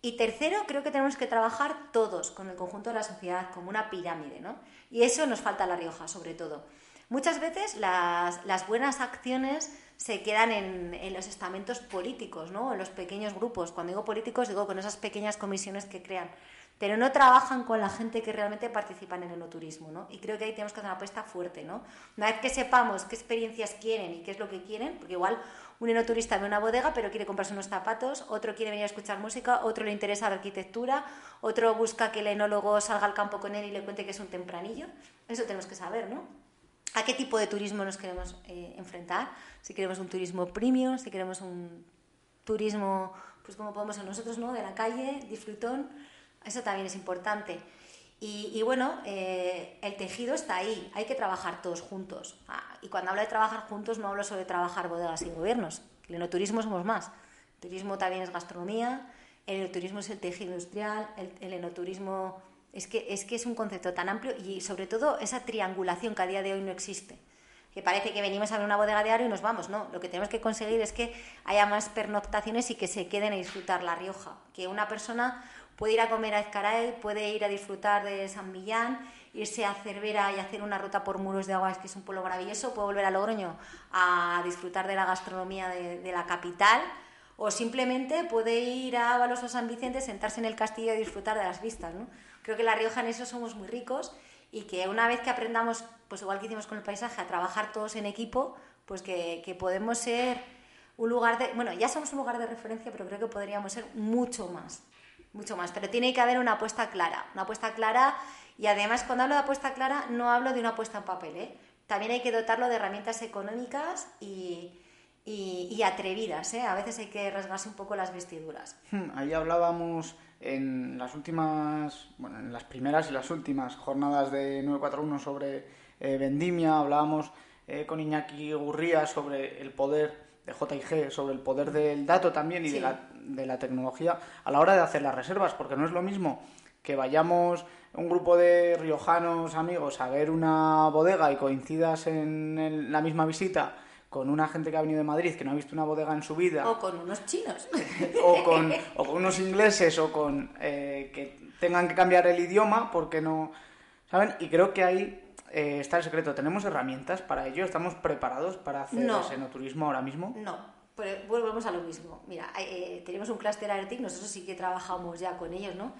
Y tercero, creo que tenemos que trabajar todos con el conjunto de la sociedad como una pirámide, ¿no? Y eso nos falta a La Rioja, sobre todo. Muchas veces las, buenas acciones se quedan en, los estamentos políticos, ¿no? En los pequeños grupos. Cuando digo políticos, digo con esas pequeñas comisiones que crean. Pero no trabajan con la gente que realmente participa en el enoturismo, ¿no? Y creo que ahí tenemos que hacer una apuesta fuerte, ¿no? Una vez que sepamos qué experiencias quieren y qué es lo que quieren, porque igual un enoturista ve una bodega pero quiere comprarse unos zapatos, otro quiere venir a escuchar música, otro le interesa la arquitectura, otro busca que el enólogo salga al campo con él y le cuente que es un tempranillo. Eso tenemos que saber, ¿no? ¿A qué tipo de turismo nos queremos eh, enfrentar? Si queremos un turismo premium, si queremos un turismo, pues como podemos ser nosotros, ¿no? De la calle, disfrutón, eso también es importante. Y, bueno, eh, el tejido está ahí, hay que trabajar todos juntos. Ah, y cuando hablo de trabajar juntos no hablo solo de trabajar bodegas y gobiernos. El enoturismo somos más. El turismo también es gastronomía, el enoturismo es el tejido industrial, el, enoturismo es que, es que es un concepto tan amplio y sobre todo esa triangulación que a día de hoy no existe. Que parece que venimos a ver una bodega de aro y nos vamos. No, lo que tenemos que conseguir es que haya más pernoctaciones y que se queden a disfrutar La Rioja. Que una persona Puede ir a comer a Ezcaray, puede ir a disfrutar de San Millán, irse a Cervera y hacer una ruta por Muros de Aguas, que es un pueblo maravilloso, puede volver a Logroño a disfrutar de la gastronomía de, la capital, o simplemente puede ir a Ábalos o San Vicente, sentarse en el castillo y disfrutar de las vistas. Creo que La Rioja en eso somos muy ricos y que una vez que aprendamos, pues igual que hicimos con el paisaje, a trabajar todos en equipo, pues que podemos ser un lugar de... Bueno, ya somos un lugar de referencia, pero creo que podríamos ser mucho más, mucho más. Pero tiene que haber una apuesta clara, una apuesta clara y además cuando hablo de apuesta clara no hablo de una apuesta en papel, ¿eh? También hay que dotarlo de herramientas económicas y, y, atrevidas. ¿eh? A veces hay que rasgarse un poco las vestiduras. Hmm, ahí hablábamos en las últimas, bueno, en las primeras y las últimas jornadas de 941 sobre eh, vendimia, hablábamos eh, con Iñaki Gurría sobre el poder de JIG, sobre el poder del dato también y de, la, de la tecnología a la hora de hacer las reservas, porque no es lo mismo que vayamos un grupo de riojanos amigos a ver una bodega y coincidas en la misma visita con una gente que ha venido de Madrid que no ha visto una bodega en su vida. O con unos chinos. o, con, o, con, unos ingleses o con eh, que tengan que cambiar el idioma porque no... ¿Saben? Y creo que ahí eh, está el secreto. ¿Tenemos herramientas para ello? ¿Estamos preparados para hacer ese enoturismo ahora mismo? No. Pues volvemos a lo mismo. Mira, eh, tenemos un cluster ARTIC, nosotros sí que trabajamos ya con ellos, ¿no?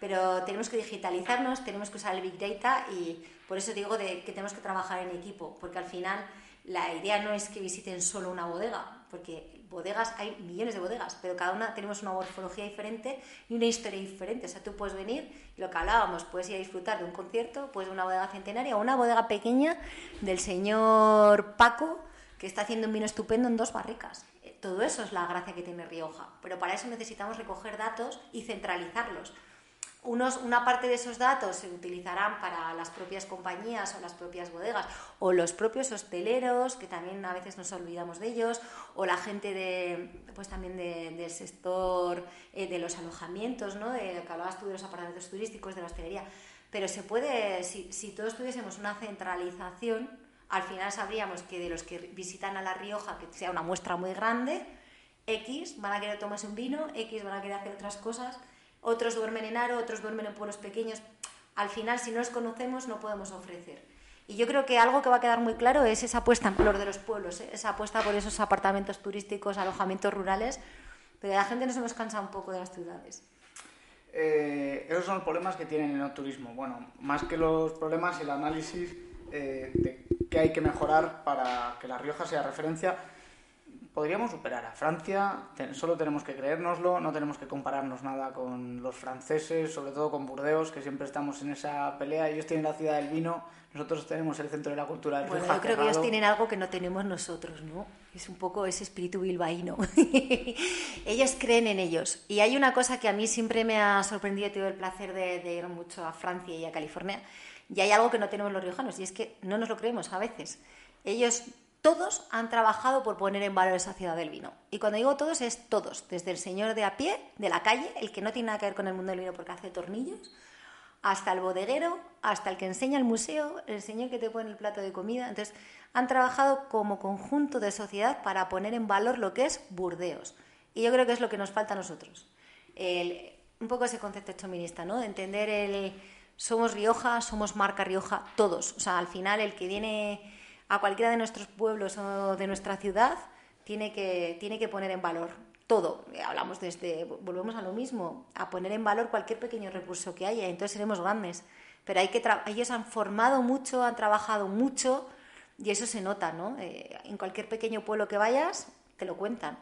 Pero tenemos que digitalizarnos, tenemos que usar el Big Data y por eso digo de que tenemos que trabajar en equipo, porque al final la idea no es que visiten solo una bodega, porque bodegas, hay millones de bodegas, pero cada una tenemos una morfología diferente y una historia diferente. O sea, tú puedes venir, lo que hablábamos, puedes ir a disfrutar de un concierto, pues de una bodega centenaria o una bodega pequeña del señor Paco, que está haciendo un vino estupendo en dos barricas. Todo eso es la gracia que tiene Rioja, pero para eso necesitamos recoger datos y centralizarlos una parte de esos datos se utilizarán para las propias compañías o las propias bodegas o los propios hosteleros, que también a veces nos olvidamos de ellos, o la gente de, pues también del sector eh, de los alojamientos, ¿no? de que de los apartamentos turísticos, de la hostelería. Pero se puede, si, si todos tuviésemos una centralización, al final sabríamos que de los que visitan a La Rioja, que sea una muestra muy grande, X van a querer tomarse un vino, X van a querer hacer otras cosas otros duermen en aro, otros duermen en pueblos pequeños. Al final, si no los conocemos, no podemos ofrecer. Y yo creo que algo que va a quedar muy claro es esa apuesta en color de los pueblos, ¿eh? esa apuesta por esos apartamentos turísticos, alojamientos rurales, pero la gente nos hemos cansado un poco de las ciudades. Eh, esos son los problemas que tienen el turismo. Bueno, más que los problemas, el análisis eh, de qué hay que mejorar para que La Rioja sea referencia podríamos superar a Francia, solo tenemos que creérnoslo, no tenemos que compararnos nada con los franceses, sobre todo con Burdeos, que siempre estamos en esa pelea. Ellos tienen la ciudad del vino, nosotros tenemos el centro de la cultura del Bueno, yo creo que ellos tienen algo que no tenemos nosotros, ¿no? Es un poco ese espíritu bilbaíno. ellos creen en ellos. Y hay una cosa que a mí siempre me ha sorprendido, he tenido el placer de, de ir mucho a Francia y a California, y hay algo que no tenemos los riojanos, y es que no nos lo creemos a veces. Ellos todos han trabajado por poner en valor esa ciudad del vino. Y cuando digo todos es todos, desde el señor de a pie, de la calle, el que no tiene nada que ver con el mundo del vino porque hace tornillos, hasta el bodeguero, hasta el que enseña el museo, el señor que te pone el plato de comida. Entonces, han trabajado como conjunto de sociedad para poner en valor lo que es Burdeos. Y yo creo que es lo que nos falta a nosotros. un poco ese concepto chominista, ¿no? De entender el somos Rioja, somos marca Rioja, todos. O sea, al final el que viene a cualquiera de nuestros pueblos o de nuestra ciudad, tiene que, tiene que poner en valor todo. Hablamos desde, volvemos a lo mismo, a poner en valor cualquier pequeño recurso que haya, entonces seremos grandes. Pero hay que ellos han formado mucho, han trabajado mucho y eso se nota, ¿no? Eh, en cualquier pequeño pueblo que vayas, te lo cuentan.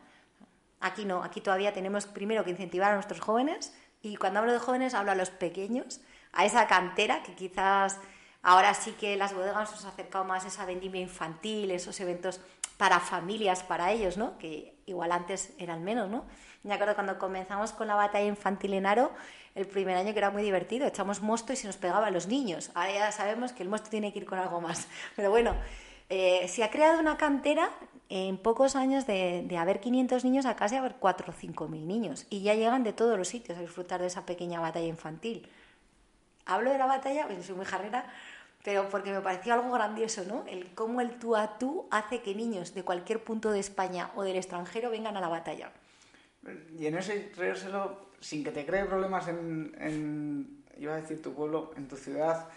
Aquí no, aquí todavía tenemos primero que incentivar a nuestros jóvenes y cuando hablo de jóvenes hablo a los pequeños, a esa cantera que quizás Ahora sí que las bodegas nos han acercado más a esa vendimia infantil, esos eventos para familias, para ellos, ¿no? Que igual antes eran menos, ¿no? Me acuerdo cuando comenzamos con la batalla infantil en Aro, el primer año que era muy divertido, echamos mosto y se nos pegaban los niños. Ahora ya sabemos que el mosto tiene que ir con algo más. Pero bueno, eh, se ha creado una cantera en pocos años de, de, haber 500 niños a casi haber 4 o 5 mil niños. Y ya llegan de todos los sitios a disfrutar de esa pequeña batalla infantil. Hablo de la batalla, pues soy muy jarrera, pero porque me pareció algo grandioso, ¿no? El cómo el tú a tú hace que niños de cualquier punto de España o del extranjero vengan a la batalla. Y en ese creérselo, sin que te cree problemas en, en iba a decir tu pueblo, en tu ciudad,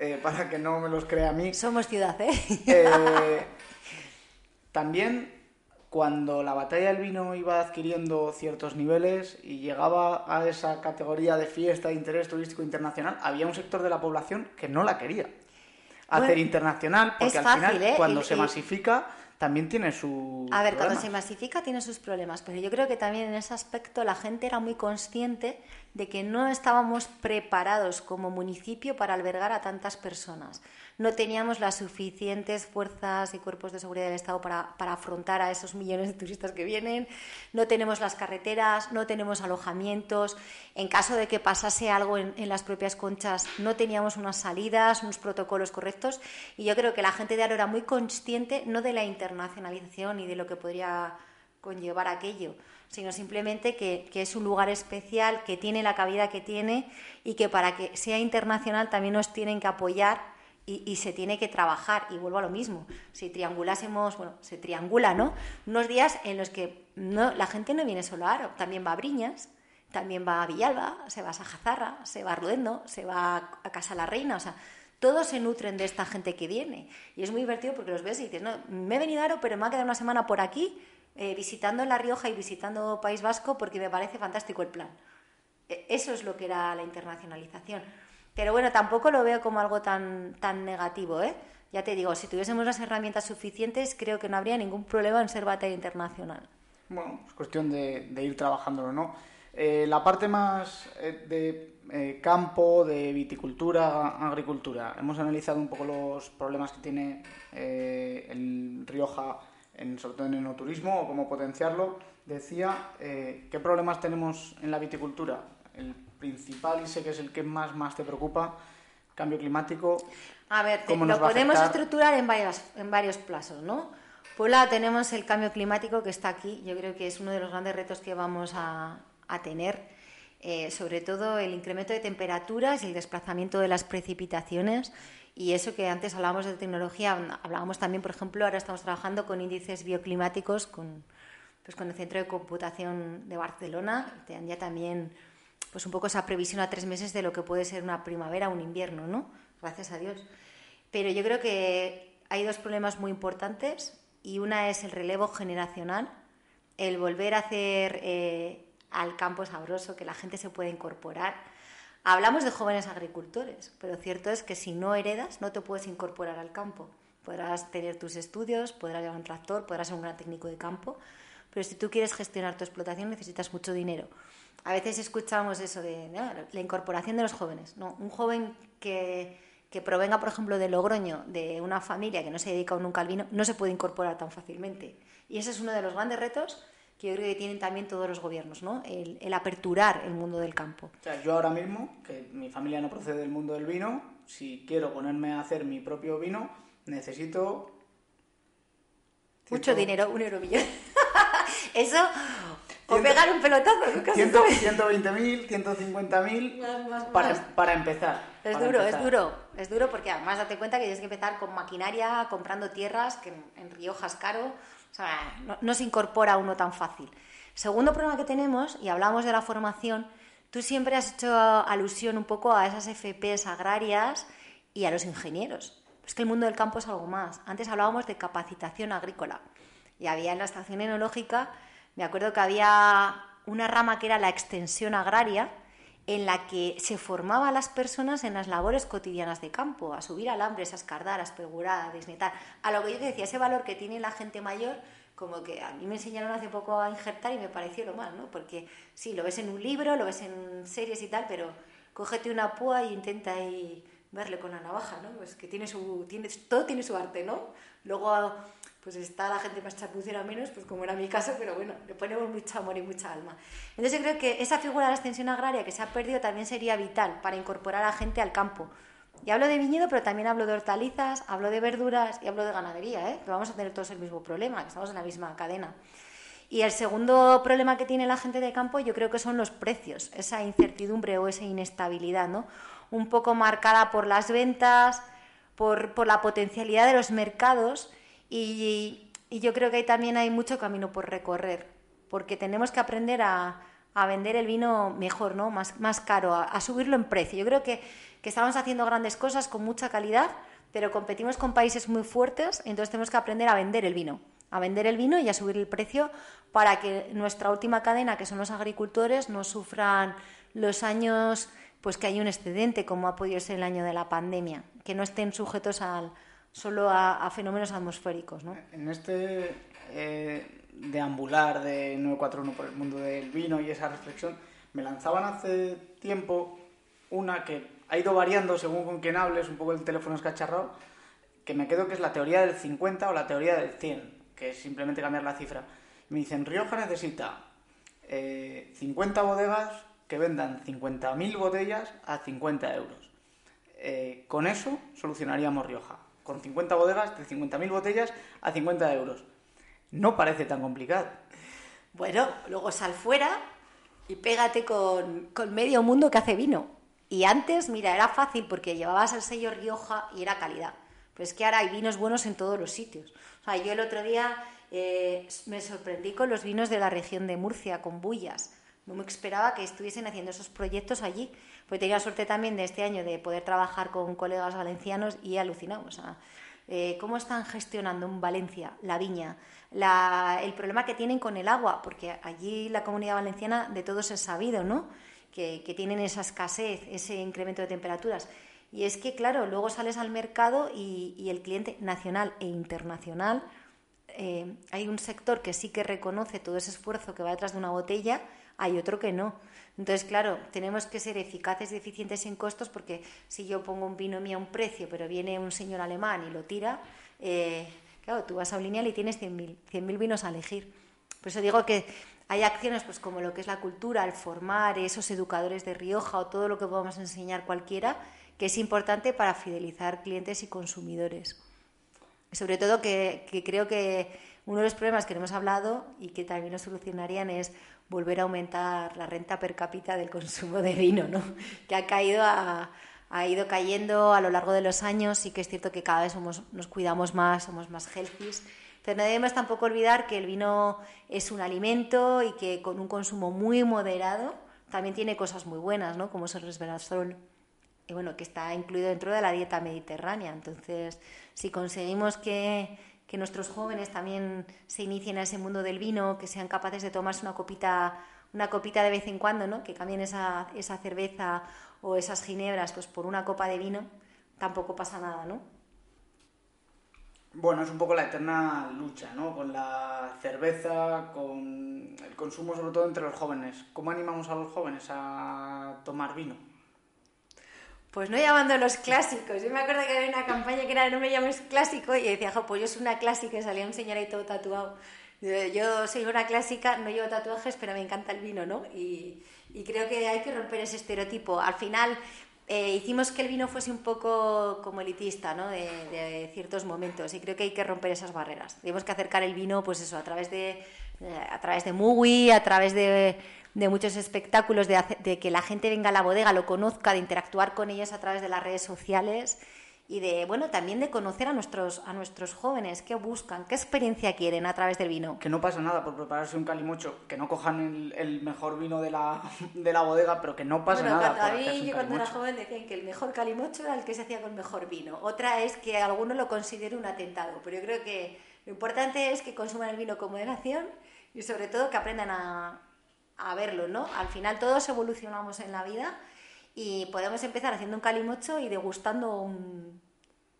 eh, para que no me los crea a mí. Somos ciudad, ¿eh? eh también cuando la batalla del vino iba adquiriendo ciertos niveles y llegaba a esa categoría de fiesta de interés turístico internacional, había un sector de la población que no la quería hacer internacional, porque al final, ¿eh? cuando se masifica, también tiene su. A ver, cuando se masifica tiene sus problemas, pero yo creo que también en ese aspecto la gente era muy consciente de que no estábamos preparados como municipio para albergar a tantas personas. No teníamos las suficientes fuerzas y cuerpos de seguridad del Estado para, afrontar a esos millones de turistas que vienen, no tenemos las carreteras, no tenemos alojamientos, en caso de que pasase algo en, las propias conchas, no teníamos unas salidas, unos protocolos correctos, y yo creo que la gente de Aro era muy consciente no de la internacionalización y de lo que podría conllevar aquello, sino simplemente que, que, es un lugar especial, que tiene la cabida que tiene y que para que sea internacional también nos tienen que apoyar y, se tiene que trabajar. Y vuelvo a lo mismo. Si triangulásemos, bueno, se triangula, ¿no? Unos días en los que no, la gente no viene solo a Aro, también va a Briñas, también va a Villalba, se va a Sajazarra, se va a Ruendo, se va a Casa la Reina, o sea, todos se nutren de esta gente que viene. Y es muy divertido porque los ves y dices, no, me he venido a Aro, pero me ha quedado una semana por aquí eh, visitando La Rioja y visitando País Vasco porque me parece fantástico el plan. E, eso es lo que era la internacionalización. Pero bueno, tampoco lo veo como algo tan, tan negativo, ¿eh? Ya te digo, si tuviésemos las herramientas suficientes, creo que no habría ningún problema en ser batalla internacional. Bueno, es cuestión de, ir trabajándolo, ¿no? Eh, la parte más eh, de campo, de viticultura, agricultura. Hemos analizado un poco los problemas que tiene el Rioja, en, sobre todo en el enoturismo, o cómo potenciarlo. Decía, ¿qué problemas tenemos en la viticultura? El principal y sé que es el que más, más te preocupa, cambio climático. A ver, lo podemos estructurar en, varios, en varios plazos, ¿no? Por un lado tenemos el cambio climático que está aquí, yo creo que es uno de los grandes retos que vamos a, a tener, eh, sobre todo el incremento de temperaturas y el desplazamiento de las precipitaciones. Y eso que antes hablábamos de tecnología, hablábamos también, por ejemplo, ahora estamos trabajando con índices bioclimáticos, con, pues con el Centro de Computación de Barcelona, ya también pues un poco esa previsión a tres meses de lo que puede ser una primavera o un invierno, ¿no? Gracias a Dios. Pero yo creo que hay dos problemas muy importantes y una es el relevo generacional, el volver a hacer eh, al campo sabroso, que la gente se pueda incorporar. Hablamos de jóvenes agricultores, pero cierto es que si no heredas no te puedes incorporar al campo. Podrás tener tus estudios, podrás llevar un tractor, podrás ser un gran técnico de campo, pero si tú quieres gestionar tu explotación necesitas mucho dinero a veces escuchamos eso de la incorporación de los jóvenes. ¿no? Un joven que, que, provenga, por ejemplo, de Logroño, de una familia que no se dedica nunca al vino, no se puede incorporar tan fácilmente. Y ese es uno de los grandes retos que yo creo que tienen también todos los gobiernos, ¿no? el, el aperturar el mundo del campo. O sea, yo ahora mismo, que mi familia no procede del mundo del vino, si quiero ponerme a hacer mi propio vino, necesito... Mucho dinero, un euro millón. Eso o pegar un pelotazo. 120.000, 150.000 para, para empezar. Es duro, es duro. Es duro porque además date cuenta que tienes que empezar con maquinaria, comprando tierras, que en, Rioja es caro. O sea, no, se incorpora uno tan fácil. Segundo problema que tenemos, y hablamos de la formación, tú siempre has hecho alusión un poco a esas FPs agrarias y a los ingenieros. Es que el mundo del campo es algo más. Antes hablábamos de capacitación agrícola y había en la estación enológica me acuerdo que había una rama que era la extensión agraria, en la que se formaba a las personas en las labores cotidianas de campo, a subir alambres, a escardar, a espegurar, a desnetar. A lo que yo decía, ese valor que tiene la gente mayor, como que a mí me enseñaron hace poco a injertar y me pareció lo mal, ¿no? Porque sí, lo ves en un libro, lo ves en series y tal, pero cógete una púa e intenta ahí verle con la navaja, ¿no? Pues que tiene su, tiene, todo tiene su arte, ¿no? Luego pues está la gente más chapucera menos, pues como era mi caso, pero bueno, le ponemos mucho amor y mucha alma. Entonces yo creo que esa figura de la extensión agraria que se ha perdido también sería vital para incorporar a gente al campo. Y hablo de viñedo, pero también hablo de hortalizas, hablo de verduras y hablo de ganadería, ¿eh? que vamos a tener todos el mismo problema, que estamos en la misma cadena. Y el segundo problema que tiene la gente de campo yo creo que son los precios, esa incertidumbre o esa inestabilidad, ¿no? Un poco marcada por las ventas, por, por la potencialidad de los mercados y, yo creo que ahí también hay mucho camino por recorrer, porque tenemos que aprender a, vender el vino mejor, ¿no? más, caro, a, subirlo en precio. Yo creo que, que estamos haciendo grandes cosas con mucha calidad, pero competimos con países muy fuertes, entonces tenemos que aprender a vender el vino a vender el vino y a subir el precio para que nuestra última cadena, que son los agricultores, no sufran los años pues que hay un excedente, como ha podido ser el año de la pandemia, que no estén sujetos al, solo a, fenómenos atmosféricos. ¿no? En este eh, deambular de 941 por el mundo del vino y esa reflexión, me lanzaban hace tiempo una que ha ido variando según con quién hables, un poco el teléfono escacharrado, que me quedo que es la teoría del 50 o la teoría del 100, que es simplemente cambiar la cifra. Me dicen, Rioja necesita 50 eh, bodegas que vendan 50.000 botellas a 50 euros. Eh, con eso solucionaríamos Rioja, con 50 bodegas de 50.000 botellas a 50 euros. No parece tan complicado. Bueno, luego sal fuera y pégate con, medio mundo que hace vino. Y antes, mira, era fácil porque llevabas el sello Rioja y era calidad. Pero es que ahora hay vinos buenos en todos los sitios. O sea, yo el otro día eh, me sorprendí con los vinos de la región de Murcia, con bullas. No me esperaba que estuviesen haciendo esos proyectos allí. Pues tenía suerte también de este año de poder trabajar con colegas valencianos y alucinamos. O eh, cómo están gestionando en Valencia la viña, el problema que tienen con el agua, porque allí la comunidad valenciana de todos es sabido, ¿no? Que, tienen esa escasez, ese incremento de temperaturas. Y es que, claro, luego sales al mercado y el cliente nacional e internacional eh, hay un sector que sí que reconoce todo ese esfuerzo que va detrás de una botella, hay otro que no. Entonces, claro, tenemos que ser eficaces y eficientes en costos porque si yo pongo un vino mío a un precio, pero viene un señor alemán y lo tira, eh, claro, tú vas a un lineal y tienes 100.000 mil vinos a elegir. Por eso digo que hay acciones pues como lo que es la cultura, el formar esos educadores de Rioja o todo lo que podamos enseñar cualquiera, que es importante para fidelizar clientes y consumidores. Sobre todo que, creo que uno de los problemas que hemos hablado y que también nos solucionarían es volver a aumentar la renta per cápita del consumo de vino, ¿no? que ha caído ha ido cayendo a lo largo de los años y que es cierto que cada vez somos, nos cuidamos más, somos más healthy. Pero no debemos tampoco olvidar que el vino es un alimento y que con un consumo muy moderado también tiene cosas muy buenas, ¿no? como es el resveratrol y bueno, que está incluido dentro de la dieta mediterránea. Entonces, si conseguimos que, nuestros jóvenes también se inicien a ese mundo del vino, que sean capaces de tomarse una copita, una copita de vez en cuando, ¿no? que cambien esa, esa cerveza o esas ginebras pues por una copa de vino, tampoco pasa nada, ¿no? Bueno, es un poco la eterna lucha, ¿no? Con la cerveza, con el consumo sobre todo entre los jóvenes. ¿Cómo animamos a los jóvenes a tomar vino? Pues no llamando los clásicos. Yo me acuerdo que había una campaña que era no me llames clásico y decía, jo, pues yo soy una clásica y salía un señor ahí todo tatuado. Yo soy una clásica, no llevo tatuajes, pero me encanta el vino, ¿no? Y, creo que hay que romper ese estereotipo. Al final eh, hicimos que el vino fuese un poco como elitista, ¿no? De, ciertos momentos y creo que hay que romper esas barreras. Tenemos que acercar el vino, pues eso, a través de, eh, a través de a través de de muchos espectáculos, de, que la gente venga a la bodega, lo conozca, de interactuar con ellos a través de las redes sociales y de, bueno, también de conocer a nuestros, a nuestros jóvenes, qué buscan, qué experiencia quieren a través del vino. Que no pasa nada por prepararse un calimocho, que no cojan el, mejor vino de la, de la bodega, pero que no pasa nada. a mí, yo cuando era joven decían que el mejor calimocho era el que se hacía con mejor vino. Otra es que alguno lo considere un atentado, pero yo creo que lo importante es que consuman el vino con moderación y sobre todo que aprendan a, a verlo, ¿no? Al final todos evolucionamos en la vida y podemos empezar haciendo un calimocho y degustando un,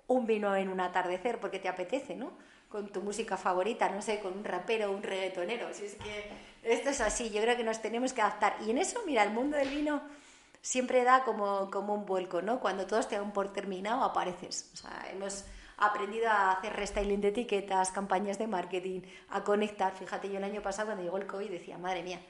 un vino en un atardecer porque te apetece, ¿no? Con tu música favorita, no sé, con un rapero un reggaetonero. Si es que esto es así, yo creo que nos tenemos que adaptar. Y en eso, mira, el mundo del vino siempre da como, como un vuelco, ¿no? Cuando todos te dan por terminado, apareces. O sea, hemos aprendido a hacer restyling de etiquetas, campañas de marketing, a conectar. Fíjate, yo el año pasado cuando llegó el COVID decía, madre mía,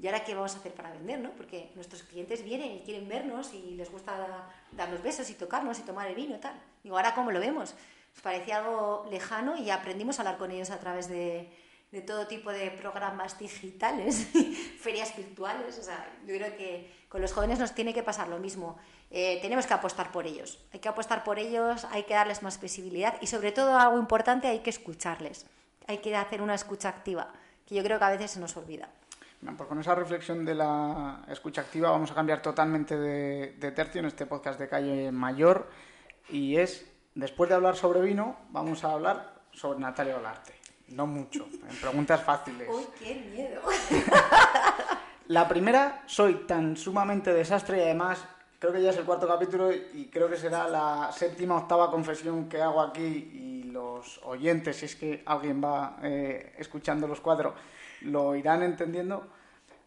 ¿Y ahora qué vamos a hacer para vender? ¿no? Porque nuestros clientes vienen y quieren vernos y les gusta darnos besos y tocarnos y tomar el vino y tal. Digo, ¿ahora cómo lo vemos? Nos parecía algo lejano y aprendimos a hablar con ellos a través de, de todo tipo de programas digitales, ferias virtuales. O sea, yo creo que con los jóvenes nos tiene que pasar lo mismo. Eh, tenemos que apostar por ellos. Hay que apostar por ellos, hay que darles más visibilidad y sobre todo algo importante, hay que escucharles. Hay que hacer una escucha activa, que yo creo que a veces se nos olvida. Pues con esa reflexión de la escucha activa vamos a cambiar totalmente de, tercio en este podcast de Calle Mayor y es, después de hablar sobre vino, vamos a hablar sobre Natalia Olarte. No mucho, en preguntas fáciles. ¡Uy, qué miedo! La primera, soy tan sumamente desastre y además creo que ya es el cuarto capítulo y creo que será la séptima octava confesión que hago aquí y los oyentes, si es que alguien va eh, escuchando los cuadros, lo irán entendiendo.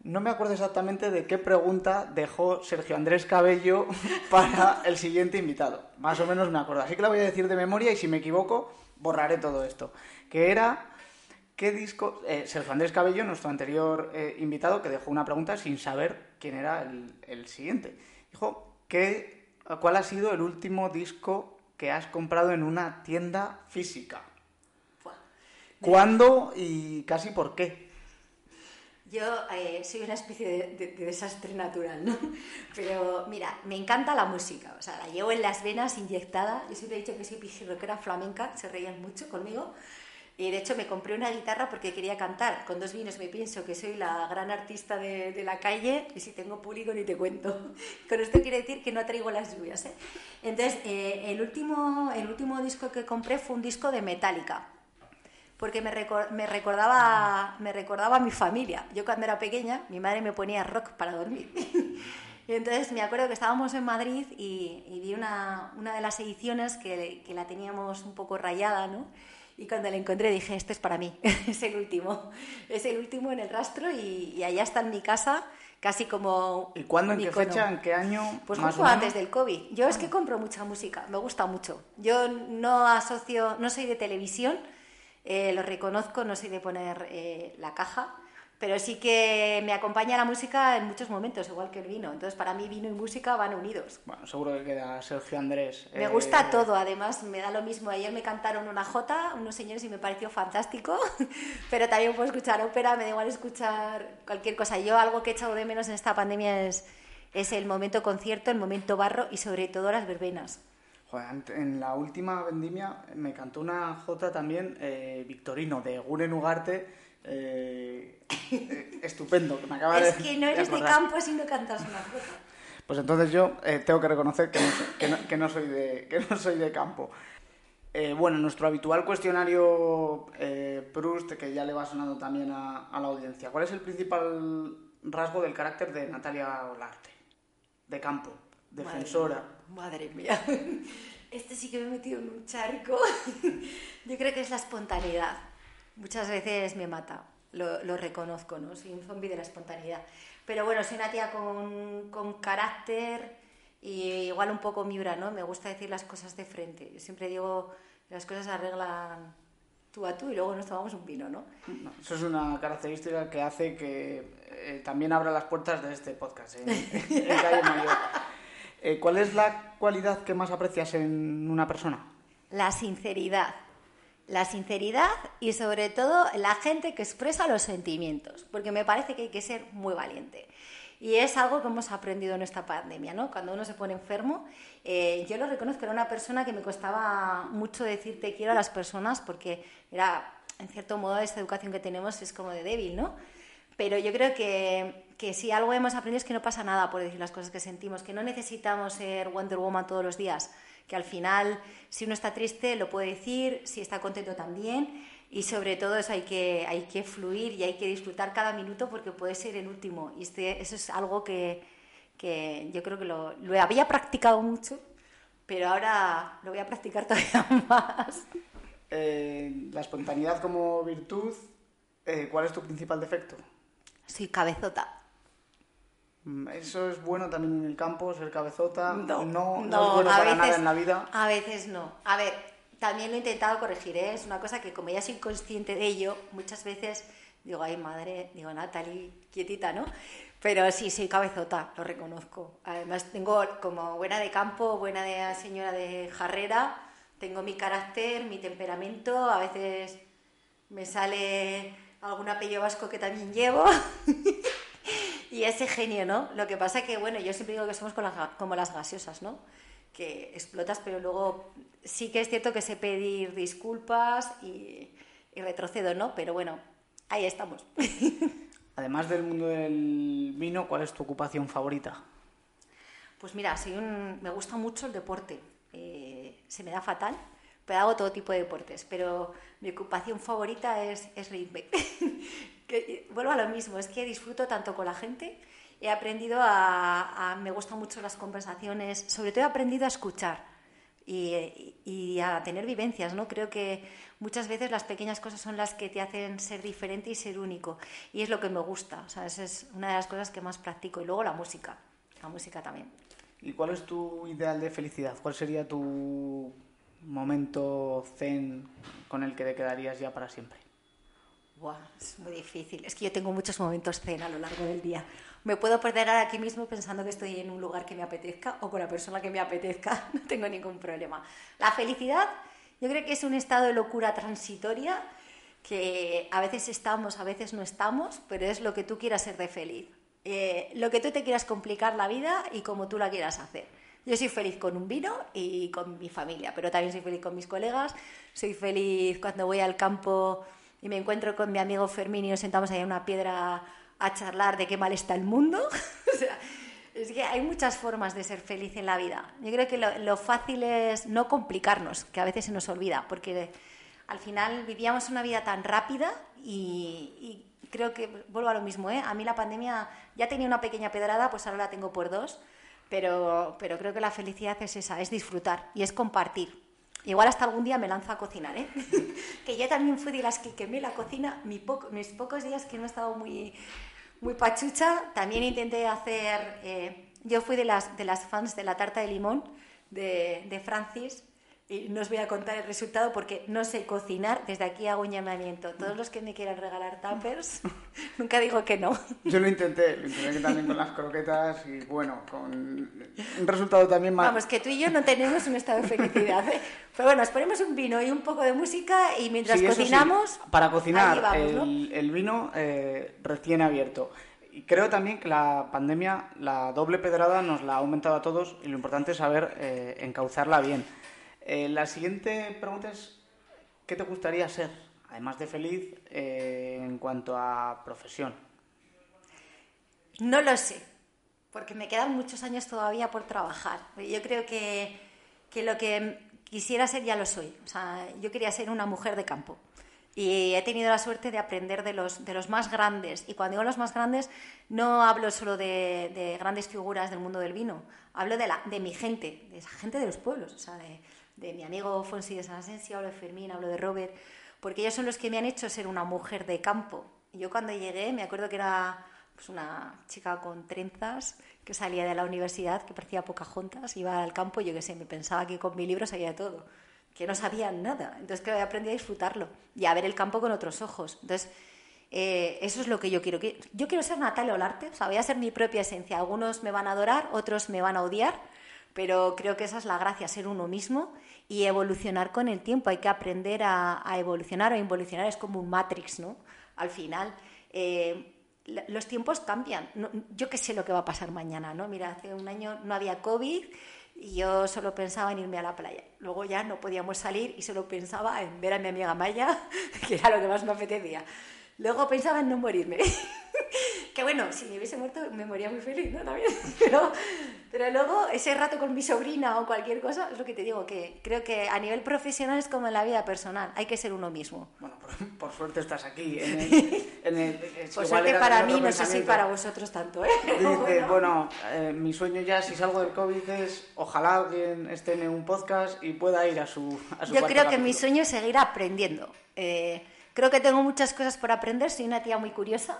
No me acuerdo exactamente de qué pregunta dejó Sergio Andrés Cabello para el siguiente invitado. Más o menos me acuerdo. Así que la voy a decir de memoria y si me equivoco, borraré todo esto. Que era, ¿qué disco? Eh, Sergio Andrés Cabello, nuestro anterior eh, invitado, que dejó una pregunta sin saber quién era el, el siguiente. Dijo, ¿qué, ¿cuál ha sido el último disco que has comprado en una tienda física? ¿Cuándo y casi por qué? Yo eh, soy una especie de, de- de desastre natural, ¿no? Pero mira, me encanta la música, o sea, la llevo en las venas inyectada. Yo siempre he dicho que soy pijirroquera flamenca, se reían mucho conmigo. Y de hecho me compré una guitarra porque quería cantar. Con dos vinos me pienso que soy la gran artista de, de la calle y si tengo público ni te cuento. Con esto quiere decir que no atraigo las lluvias. ¿eh? Entonces, eh, el, último, el último disco que compré fue un disco de Metallica porque me, recor- me recordaba me recordaba a mi familia. Yo cuando era pequeña, mi madre me ponía rock para dormir. y entonces me acuerdo que estábamos en Madrid y, y vi una, una de las ediciones que, que la teníamos un poco rayada, ¿no? Y cuando la encontré dije, este es para mí, es el último, es el último en el rastro y, y allá está en mi casa, casi como... ¿Y cuándo, en qué icono. fecha, en qué año? Pues más justo antes del COVID. Yo es que compro mucha música, me gusta mucho. Yo no asocio, no soy de televisión, eh, lo reconozco, no soy de poner eh, la caja, pero sí que me acompaña la música en muchos momentos, igual que el vino. Entonces, para mí, vino y música van unidos. Bueno, seguro que queda Sergio Andrés. Me Eh, gusta todo, además me da lo mismo. Ayer me cantaron una jota, unos señores, y me pareció fantástico. Pero también puedo escuchar ópera, me da igual escuchar cualquier cosa. Yo algo que he echado de menos en esta pandemia es, es el momento concierto, el momento barro y sobre todo las verbenas. En la última vendimia me cantó una jota también, eh, Victorino, de Guren Ugarte, eh, estupendo, que me acaba de Es que no eres de campo si no cantas una jota. Pues entonces yo eh, tengo que reconocer que no, soy- que no- que no soy, de, que no soy de campo. Bueno, nuestro habitual cuestionario Proust, que ya le va sonando también a, a la audiencia. ¿Cuál es el principal rasgo del carácter de Natalia Olarte? De campo, defensora. Madre mía. Este sí que me he metido en un charco. Yo creo que es la espontaneidad. Muchas veces me mata, lo, lo reconozco, ¿no? Soy un zombie de la espontaneidad. Pero bueno, soy una tía con, con carácter y igual un poco miura, ¿no? Me gusta decir las cosas de frente. Yo siempre digo las cosas se arreglan tú a tú y luego nos tomamos un vino, ¿no? No, eso es una característica que hace que eh, también abra las puertas de este podcast en, en Calle Mayor. Eh, ¿Cuál es la cualidad que más aprecias en una persona? La sinceridad. La sinceridad y sobre todo la gente que expresa los sentimientos, porque me parece que hay que ser muy valiente. Y es algo que hemos aprendido en esta pandemia, ¿no? Cuando uno se pone enfermo, eh, yo lo reconozco, era una persona que me costaba mucho decir te quiero a las personas porque era, en cierto modo, esta educación que tenemos es como de débil, ¿no? Pero yo creo que, que si algo hemos aprendido es que no pasa nada por decir las cosas que sentimos, que no necesitamos ser Wonder Woman todos los días, que al final si uno está triste lo puede decir, si está contento también y sobre todo eso hay que, hay que fluir y hay que disfrutar cada minuto porque puede ser el último y este, eso es algo que, que yo creo que lo, lo había practicado mucho, pero ahora lo voy a practicar todavía más. Eh, la espontaneidad como virtud, eh, ¿cuál es tu principal defecto? Soy cabezota. Mm, Eso es bueno también en el campo, ser cabezota. No, no, no no, es bueno para veces- nada en la vida. A veces no. A ver, también lo he intentado corregir, ¿eh? es una cosa que como ya soy consciente de ello, muchas veces digo, ay madre, digo, Natalie, quietita, ¿no? Pero sí, soy cabezota, lo reconozco. Además, tengo como buena de campo, buena de señora de jarrera, tengo mi carácter, mi temperamento, a veces me sale algún apellido vasco que también llevo. y ese genio, ¿no? Lo que pasa que, bueno, yo siempre digo que somos las como las gaseosas, ¿no? Que explotas, pero luego sí que es cierto que sé pedir disculpas y, y retrocedo, ¿no? Pero bueno, ahí estamos. Además del mundo del vino, ¿cuál es tu ocupación favorita? Pues mira, soy un- me gusta mucho el deporte. Eh, se me da fatal, pero hago todo tipo de deportes, pero mi ocupación favorita es, es reírme. que, vuelvo a lo mismo, es que disfruto tanto con la gente, he aprendido a, me gustan mucho las conversaciones, sobre todo he aprendido a escuchar y, y, a tener vivencias, ¿no? Creo que muchas veces las pequeñas cosas son las que te hacen ser diferente y ser único, y es lo que me gusta, o sea, esa es una de las cosas que más practico, y luego la música, la música también. ¿Y cuál es tu ideal de felicidad? ¿Cuál sería tu momento zen con el que te quedarías ya para siempre? Buah, es muy difícil. Es que yo tengo muchos momentos zen a lo largo del día. Me puedo perder aquí mismo pensando que estoy en un lugar que me apetezca o con la persona que me apetezca. No tengo ningún problema. La felicidad, yo creo que es un estado de locura transitoria que a veces estamos, a veces no estamos, pero es lo que tú quieras ser de feliz. Eh, lo que tú te quieras complicar la vida y como tú la quieras hacer. Yo soy feliz con un vino y con mi familia, pero también soy feliz con mis colegas. Soy feliz cuando voy al campo y me encuentro con mi amigo Fermín y nos sentamos ahí en una piedra a charlar de qué mal está el mundo. o sea, es que hay muchas formas de ser feliz en la vida. Yo creo que lo, fácil es no complicarnos, que a veces se nos olvida, porque al final vivíamos una vida tan rápida y, creo que, vuelvo a lo mismo, ¿eh? a mí la pandemia ya tenía una pequeña pedrada, pues ahora la tengo por dos pero, pero creo que la felicidad es esa, es disfrutar y es compartir. Igual hasta algún día me lanzo a cocinar, ¿eh? que yo también fui de las que quemé la cocina mis pocos días que no he estado muy, muy pachucha. También intenté hacer, eh, yo fui de las, de las fans de la tarta de limón de, de Francis y no os voy a contar el resultado porque no sé cocinar. Desde aquí hago un llamamiento. Todos los que me quieran regalar tuppers, nunca digo que no. Yo lo intenté, lo intenté también con las croquetas y bueno, con un resultado también más... Vamos, que tú y yo no tenemos un estado de felicidad. ¿eh? Pero bueno, nos ponemos un vino y un poco de música y mientras cocinamos... Para cocinar el, vino eh, recién abierto. Y creo también que la pandemia, la doble pedrada, nos la ha aumentado a todos y lo importante es saber eh, encauzarla bien. Eh, la siguiente pregunta es, ¿qué te gustaría ser, además de feliz, eh, en cuanto a profesión? No lo sé, porque me quedan muchos años todavía por trabajar. Yo creo que, que lo que quisiera ser ya lo soy. O sea, yo quería ser una mujer de campo. Y he tenido la suerte de aprender de los, de los más grandes. Y cuando digo los más grandes, no hablo solo de, de grandes figuras del mundo del vino, hablo de, la, de mi gente, de esa gente de los pueblos, o sea, de, de mi amigo Fonsi de San Asensio, hablo de Fermín, hablo de Robert, porque ellos son los que me han hecho ser una mujer de campo. Yo cuando llegué me acuerdo que era pues, una chica con trenzas que salía de la universidad, que parecía poca juntas, iba al campo yo qué sé, me pensaba que con mi libro sabía todo, que no sabía nada. Entonces que aprendí a disfrutarlo y a ver el campo con otros ojos. Entonces, eh, eso es lo que yo quiero. Yo quiero ser Natalia Olarte, o sea, voy a ser mi propia esencia. Algunos me van a adorar, otros me van a odiar, pero creo que esa es la gracia, ser uno mismo y evolucionar con el tiempo. Hay que aprender a, evolucionar o involucionar, es como un Matrix, ¿no? Al final, eh, los tiempos cambian. yo qué sé lo que va a pasar mañana, ¿no? Mira, hace un año no había COVID y yo solo pensaba en irme a la playa. Luego ya no podíamos salir y solo pensaba en ver a mi amiga Maya, que era lo que más me apetecía. Luego pensaba en no morirme. que bueno, si me hubiese muerto me moría muy feliz, ¿no? También. Pero, pero luego ese rato con mi sobrina o cualquier cosa, es lo que te digo, que creo que a nivel profesional es como en la vida personal, hay que ser uno mismo. Bueno, por, suerte estás aquí. En el, por suerte para mí, no sé si para vosotros tanto, ¿eh? Dice, bueno, eh, mi sueño ya si salgo del COVID es ojalá alguien esté en un podcast y pueda ir a su... A Yo creo que mi sueño es seguir aprendiendo. Eh, creo que tengo muchas cosas por aprender, soy una tía muy curiosa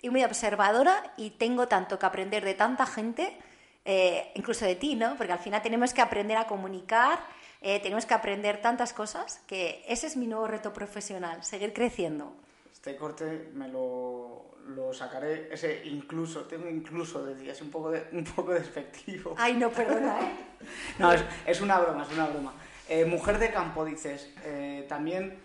y muy observadora y tengo tanto que aprender de tanta gente, eh, incluso de ti, ¿no? Porque al final tenemos que aprender a comunicar, eh, tenemos que aprender tantas cosas que ese es mi nuevo reto profesional, seguir creciendo. Este corte me lo, lo sacaré, ese incluso, tengo incluso de días un poco, de, un poco despectivo. Ay, no, perdona, ¿eh? no, es, es, una broma, es una broma. Eh, mujer de campo, dices, también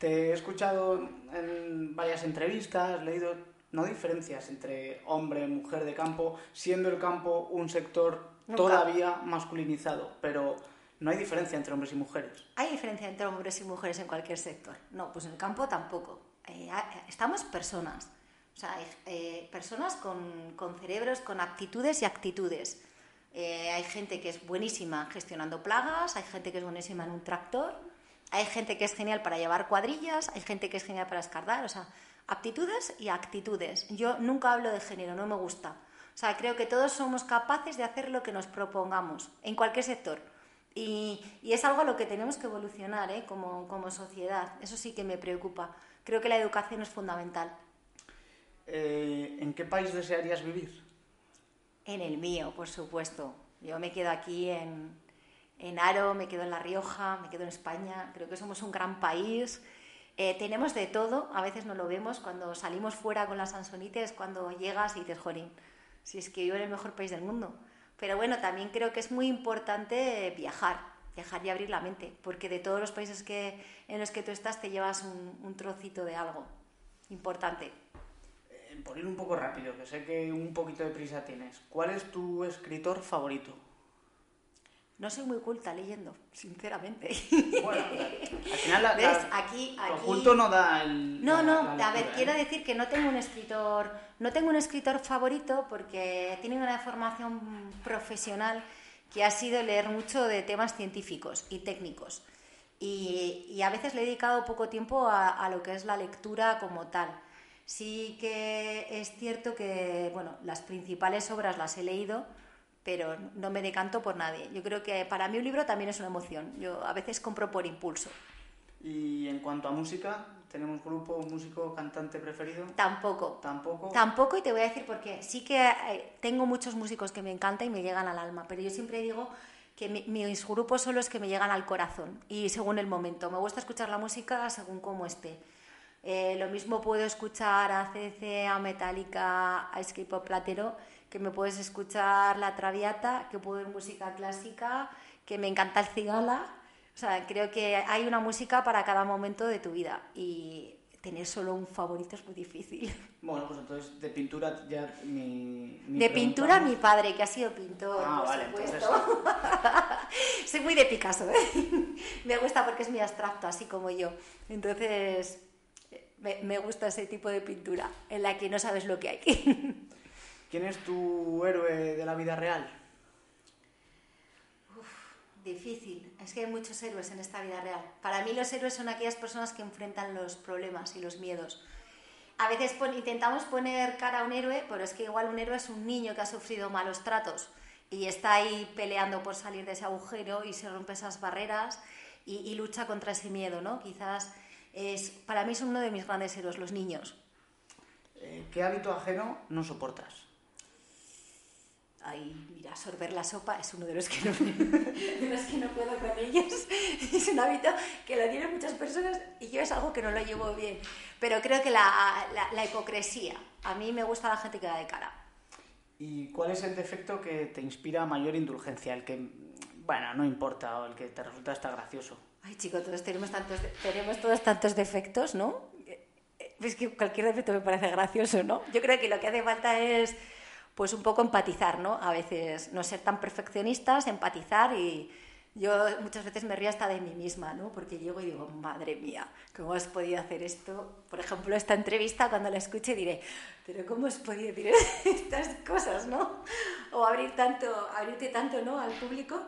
te he escuchado en varias entrevistas, leído no diferencias entre hombre y mujer de campo, siendo el campo un sector todavía masculinizado, pero no hay diferencia entre hombres y mujeres. Hay diferencia entre hombres y mujeres en cualquier sector. No, pues en el campo tampoco. Eh, estamos personas, o sea, eh, personas con, con, cerebros, con aptitudes y actitudes. Eh, hay gente que es buenísima gestionando plagas, hay gente que es buenísima en un tractor, Hay gente que es genial para llevar cuadrillas, hay gente que es genial para escardar, o sea, aptitudes y actitudes. Yo nunca hablo de género, no me gusta. O sea, creo que todos somos capaces de hacer lo que nos propongamos, en cualquier sector. Y, es algo a lo que tenemos que evolucionar ¿eh? como, como sociedad. Eso sí que me preocupa. Creo que la educación es fundamental. Eh, ¿En qué país desearías vivir? En el mío, por supuesto. Yo me quedo aquí en, en Aro, me quedo en La Rioja, me quedo en España. Creo que somos un gran país. Eh, tenemos de todo, a veces no lo vemos. Cuando salimos fuera con las Sansonites, cuando llegas y dices, Jorín, si es que yo en el mejor país del mundo. Pero bueno, también creo que es muy importante viajar, viajar y abrir la mente, porque de todos los países que, en los que tú estás te llevas un, trocito de algo importante. Eh, por ir un poco rápido, que sé que un poquito de prisa tienes, ¿cuál es tu escritor favorito? No soy muy culta leyendo, sinceramente. Bueno, al final la, ¿Ves? aquí, aquí... no da el... No, no, a ver, quiero ¿eh? decir que no tengo un escritor, no tengo un escritor favorito porque tiene una formación profesional que ha sido leer mucho de temas científicos y técnicos. Y, a veces le he dedicado poco tiempo a, a lo que es la lectura como tal. Sí que es cierto que, bueno, las principales obras las he leído, pero no me decanto por nadie. Yo creo que para mí un libro también es una emoción. Yo a veces compro por impulso. Y en cuanto a música, ¿tenemos grupo, músico, cantante preferido? Tampoco. Tampoco. Tampoco, y te voy a decir por qué. Sí que eh, tengo muchos músicos que me encantan y me llegan al alma, pero yo siempre digo que mis grupos son los que me llegan al corazón y según el momento. Me gusta escuchar la música según cómo esté. Eh, lo mismo puedo escuchar a CC, a Metallica, a Escape Platero que me puedes escuchar la Traviata, que puedo ver música clásica, que me encanta el cigala. O sea, creo que hay una música para cada momento de tu vida y tener solo un favorito es muy difícil. Bueno, pues entonces de pintura ya mi... de pintura mi padre, que ha sido pintor, ah, por vale, supuesto. Soy muy de Picasso, ¿eh? me gusta porque es muy abstracto, así como yo. Entonces, me, me gusta ese tipo de pintura, en la que no sabes lo que hay. ¿Quién es tu héroe de la vida real? Uf, difícil. Es que hay muchos héroes en esta vida real. Para mí los héroes son aquellas personas que enfrentan los problemas y los miedos. A veces intentamos poner cara a un héroe, pero es que igual un héroe es un niño que ha sufrido malos tratos y está ahí peleando por salir de ese agujero y se rompe esas barreras y, lucha contra ese miedo, ¿no? Quizás es, para mí son uno de mis grandes héroes, los niños. Eh, ¿Qué hábito ajeno no soportas? Ay, mira, sorber la sopa es uno de los que no, que no puedo con ellos. Es un hábito que lo tienen muchas personas y yo es algo que no lo llevo bien. Pero creo que la, la, hipocresía. A mí me gusta la gente que da de cara. ¿Y cuál es el defecto que te inspira mayor indulgencia? El que, bueno, no importa, o el que te resulta hasta gracioso. Ay, chicos, todos tenemos, tantos, tenemos todos tantos defectos, ¿no? Es que cualquier defecto me parece gracioso, ¿no? Yo creo que lo que hace falta es pues un poco empatizar, ¿no? A veces no ser tan perfeccionistas, empatizar y yo muchas veces me río hasta de mí misma, ¿no? Porque llego y digo, madre mía, ¿cómo has podido hacer esto? Por ejemplo, esta entrevista cuando la escuche diré, pero ¿cómo has podido decir estas cosas, ¿no? O abrir tanto, abrirte tanto, ¿no? Al público.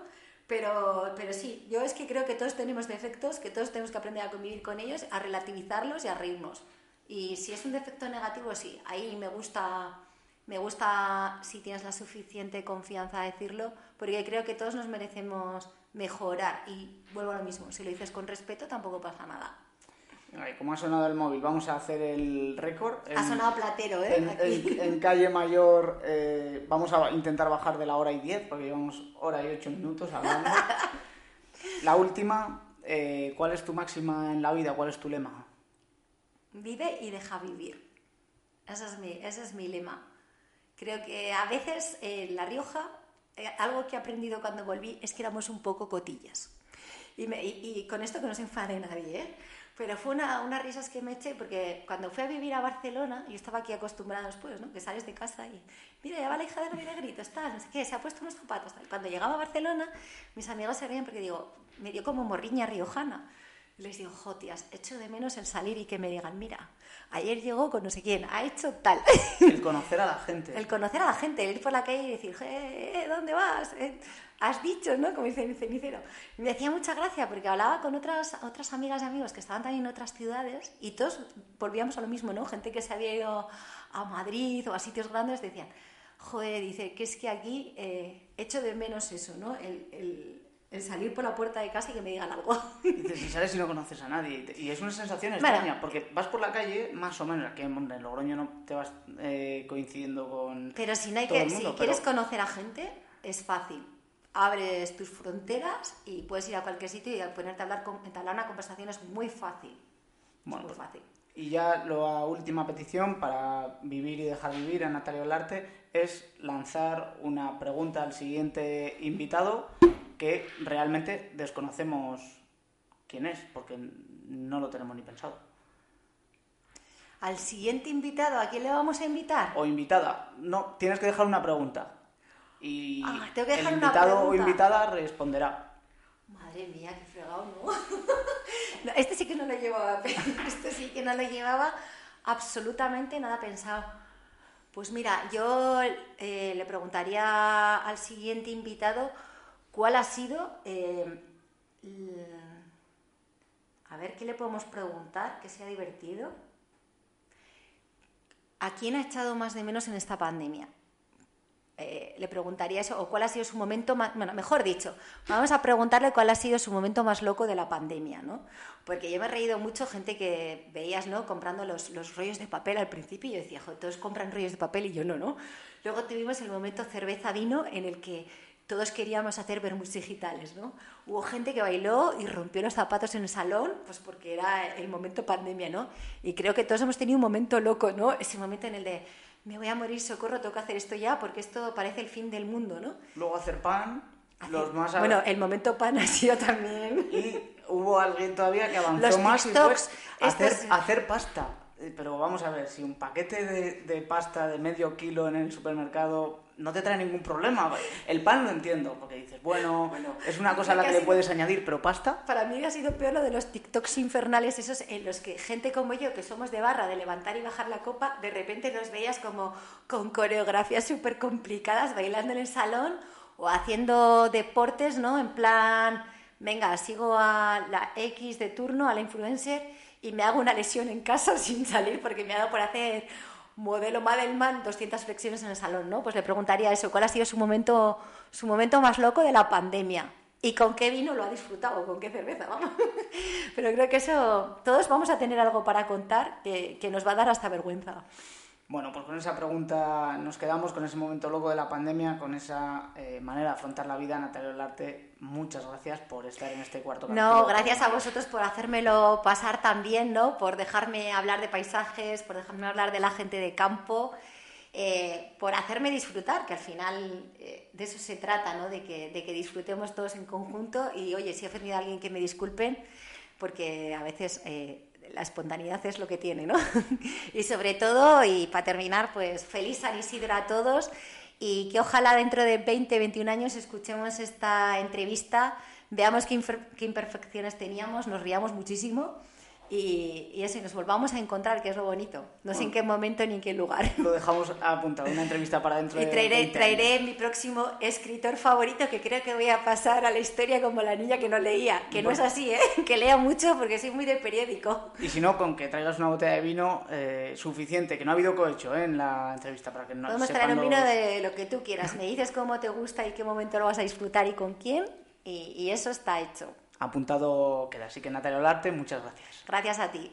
Pero, pero sí, yo es que creo que todos tenemos defectos, que todos tenemos que aprender a convivir con ellos, a relativizarlos y a reírnos. Y si es un defecto negativo, sí, ahí me gusta me gusta, si tienes la suficiente confianza a decirlo, porque creo que todos nos merecemos mejorar. Y vuelvo a lo mismo, si lo dices con respeto tampoco pasa nada. como ha sonado el móvil, vamos a hacer el récord. Ha sonado platero, ¿eh? En, calle mayor eh, vamos a intentar bajar de la hora y diez, porque llevamos hora y ocho minutos hablando. la última, eh, ¿cuál es tu máxima en la vida? ¿Cuál es tu lema? Vive y deja vivir. Ese es mi, ese es mi lema. Creo que a veces en La Rioja, eh, algo que he aprendido cuando volví es que éramos un poco cotillas. Y, con esto que no se enfade nadie, ¿eh? Pero fue una, unas risas que me eché porque cuando fui a vivir a Barcelona, yo estaba aquí acostumbrada después, ¿no? Que sales de casa y, mira, ya va la hija de David Negrito, está, no sé qué, se ha puesto unos zapatos. Tal. Cuando llegaba a Barcelona, mis amigos se reían porque digo, me dio como morriña riojana. Les digo, jotias, echo de menos el salir y que me digan, mira, ayer llegó con no sé quién, ha hecho tal. El conocer a la gente. El conocer a la gente, el ir por la calle y decir, eh, ¿dónde vas? Eh, has dicho, ¿no? Como dice el cenicero. Me hacía mucha gracia porque hablaba con otras, otras amigas y amigos que estaban también en otras ciudades y todos volvíamos a lo mismo, ¿no? Gente que se había ido a Madrid o a sitios grandes decían, joder, dice, que es que aquí eh, echo de menos eso, ¿no? el el salir por la puerta de casa y que me digan algo. Dices, si sales y no conoces a nadie. Y es una sensación extraña, porque vas por la calle, más o menos, aquí en Logroño no te vas eh, coincidiendo con. Pero si, no hay que, si quieres conocer a gente, es fácil. Abres tus fronteras y puedes ir a cualquier sitio y ponerte a hablar, entablar una conversación es muy fácil. Bueno, muy pues, fácil. Y ya la última petición para vivir y dejar vivir a Natalia Olarte es lanzar una pregunta al siguiente invitado que realmente desconocemos quién es, porque no lo tenemos ni pensado. Al siguiente invitado, ¿a quién le vamos a invitar? O invitada. No, tienes que dejar una pregunta. Y ah, el invitado o invitada responderá. Madre mía, qué fregado, ¿no? este sí que no lo llevaba, este sí que no lo llevaba absolutamente nada pensado. Pues mira, yo eh, le preguntaría al siguiente invitado ¿Cuál ha sido... Eh, a ver, ¿qué le podemos preguntar que sea divertido? ¿A quién ha echado más de menos en esta pandemia? Eh, le preguntaría eso, o cuál ha sido su momento más, bueno, mejor dicho, vamos a preguntarle cuál ha sido su momento más loco de la pandemia, ¿no? Porque yo me he reído mucho, gente que veías, ¿no? Comprando los, los rollos de papel al principio y yo decía, todos compran rollos de papel y yo no, ¿no? Luego tuvimos el momento cerveza-vino en el que todos queríamos hacer vermus digitales, ¿no? Hubo gente que bailó y rompió los zapatos en el salón, pues porque era el momento pandemia, ¿no? Y creo que todos hemos tenido un momento loco, ¿no? Ese momento en el de me voy a morir, socorro, tengo que hacer esto ya porque esto parece el fin del mundo, ¿no? Luego hacer pan, los más... Bueno, el momento pan ha sido también... Y hubo alguien todavía que avanzó más y fue hacer, hacer pasta. Eh, pero vamos a ver, si un paquete de, de pasta de medio kilo en el supermercado no te trae ningún problema. El pan lo entiendo, porque dices, bueno, es una cosa a la que, le puedes añadir, pero pasta. Para mí ha sido peor lo de los TikToks infernales, esos en los que gente como yo, que somos de barra, de levantar y bajar la copa, de repente nos veías como con coreografías súper complicadas, bailando en el salón o haciendo deportes, ¿no? En plan, venga, sigo a la X de turno, a la influencer, y me hago una lesión en casa sin salir porque me ha dado por hacer modelo Madelman, 200 flexiones en el salón, ¿no? Pues le preguntaría eso, ¿cuál ha sido su momento, su momento más loco de la pandemia? ¿Y con qué vino lo ha disfrutado? ¿Con qué cerveza? Vamos. Pero creo que eso, todos vamos a tener algo para contar que, que nos va a dar hasta vergüenza. Bueno, pues con esa pregunta nos quedamos, con ese momento loco de la pandemia, con esa eh, manera de afrontar la vida. Natalia Olarte, muchas gracias por estar en este cuarto capítulo. No, gracias a vosotros por hacérmelo pasar también, ¿no? Por dejarme hablar de paisajes, por dejarme hablar de la gente de campo, eh, por hacerme disfrutar, que al final eh, de eso se trata, ¿no? De que, de que disfrutemos todos en conjunto. Y oye, si he ofendido a alguien que me disculpen, porque a veces la espontaneidad es lo que tiene, ¿no? y sobre todo, y para terminar, pues feliz San Isidro a todos y que ojalá dentro de 20, 21 años escuchemos esta entrevista, veamos qué, qué imperfecciones teníamos, nos riamos muchísimo y, y, eso, nos volvamos a encontrar, que es lo bonito. No sé en qué momento ni en qué lugar. Lo dejamos apuntado, una entrevista para dentro y traeré, traeré mi próximo escritor favorito, que creo que voy a pasar a la historia como la niña que no leía. Que no es así, ¿eh? Que lea mucho porque soy muy de periódico. Y si no, con que traigas una botella de vino eh, suficiente, que no ha habido cohecho ¿eh? en la entrevista para que no Podemos traer un vino de lo que tú quieras. Me dices cómo te gusta y qué momento lo vas a disfrutar y con quién. Y, y eso está hecho apuntado queda. Así que Natalia Olarte, muchas gracias. Gracias a ti.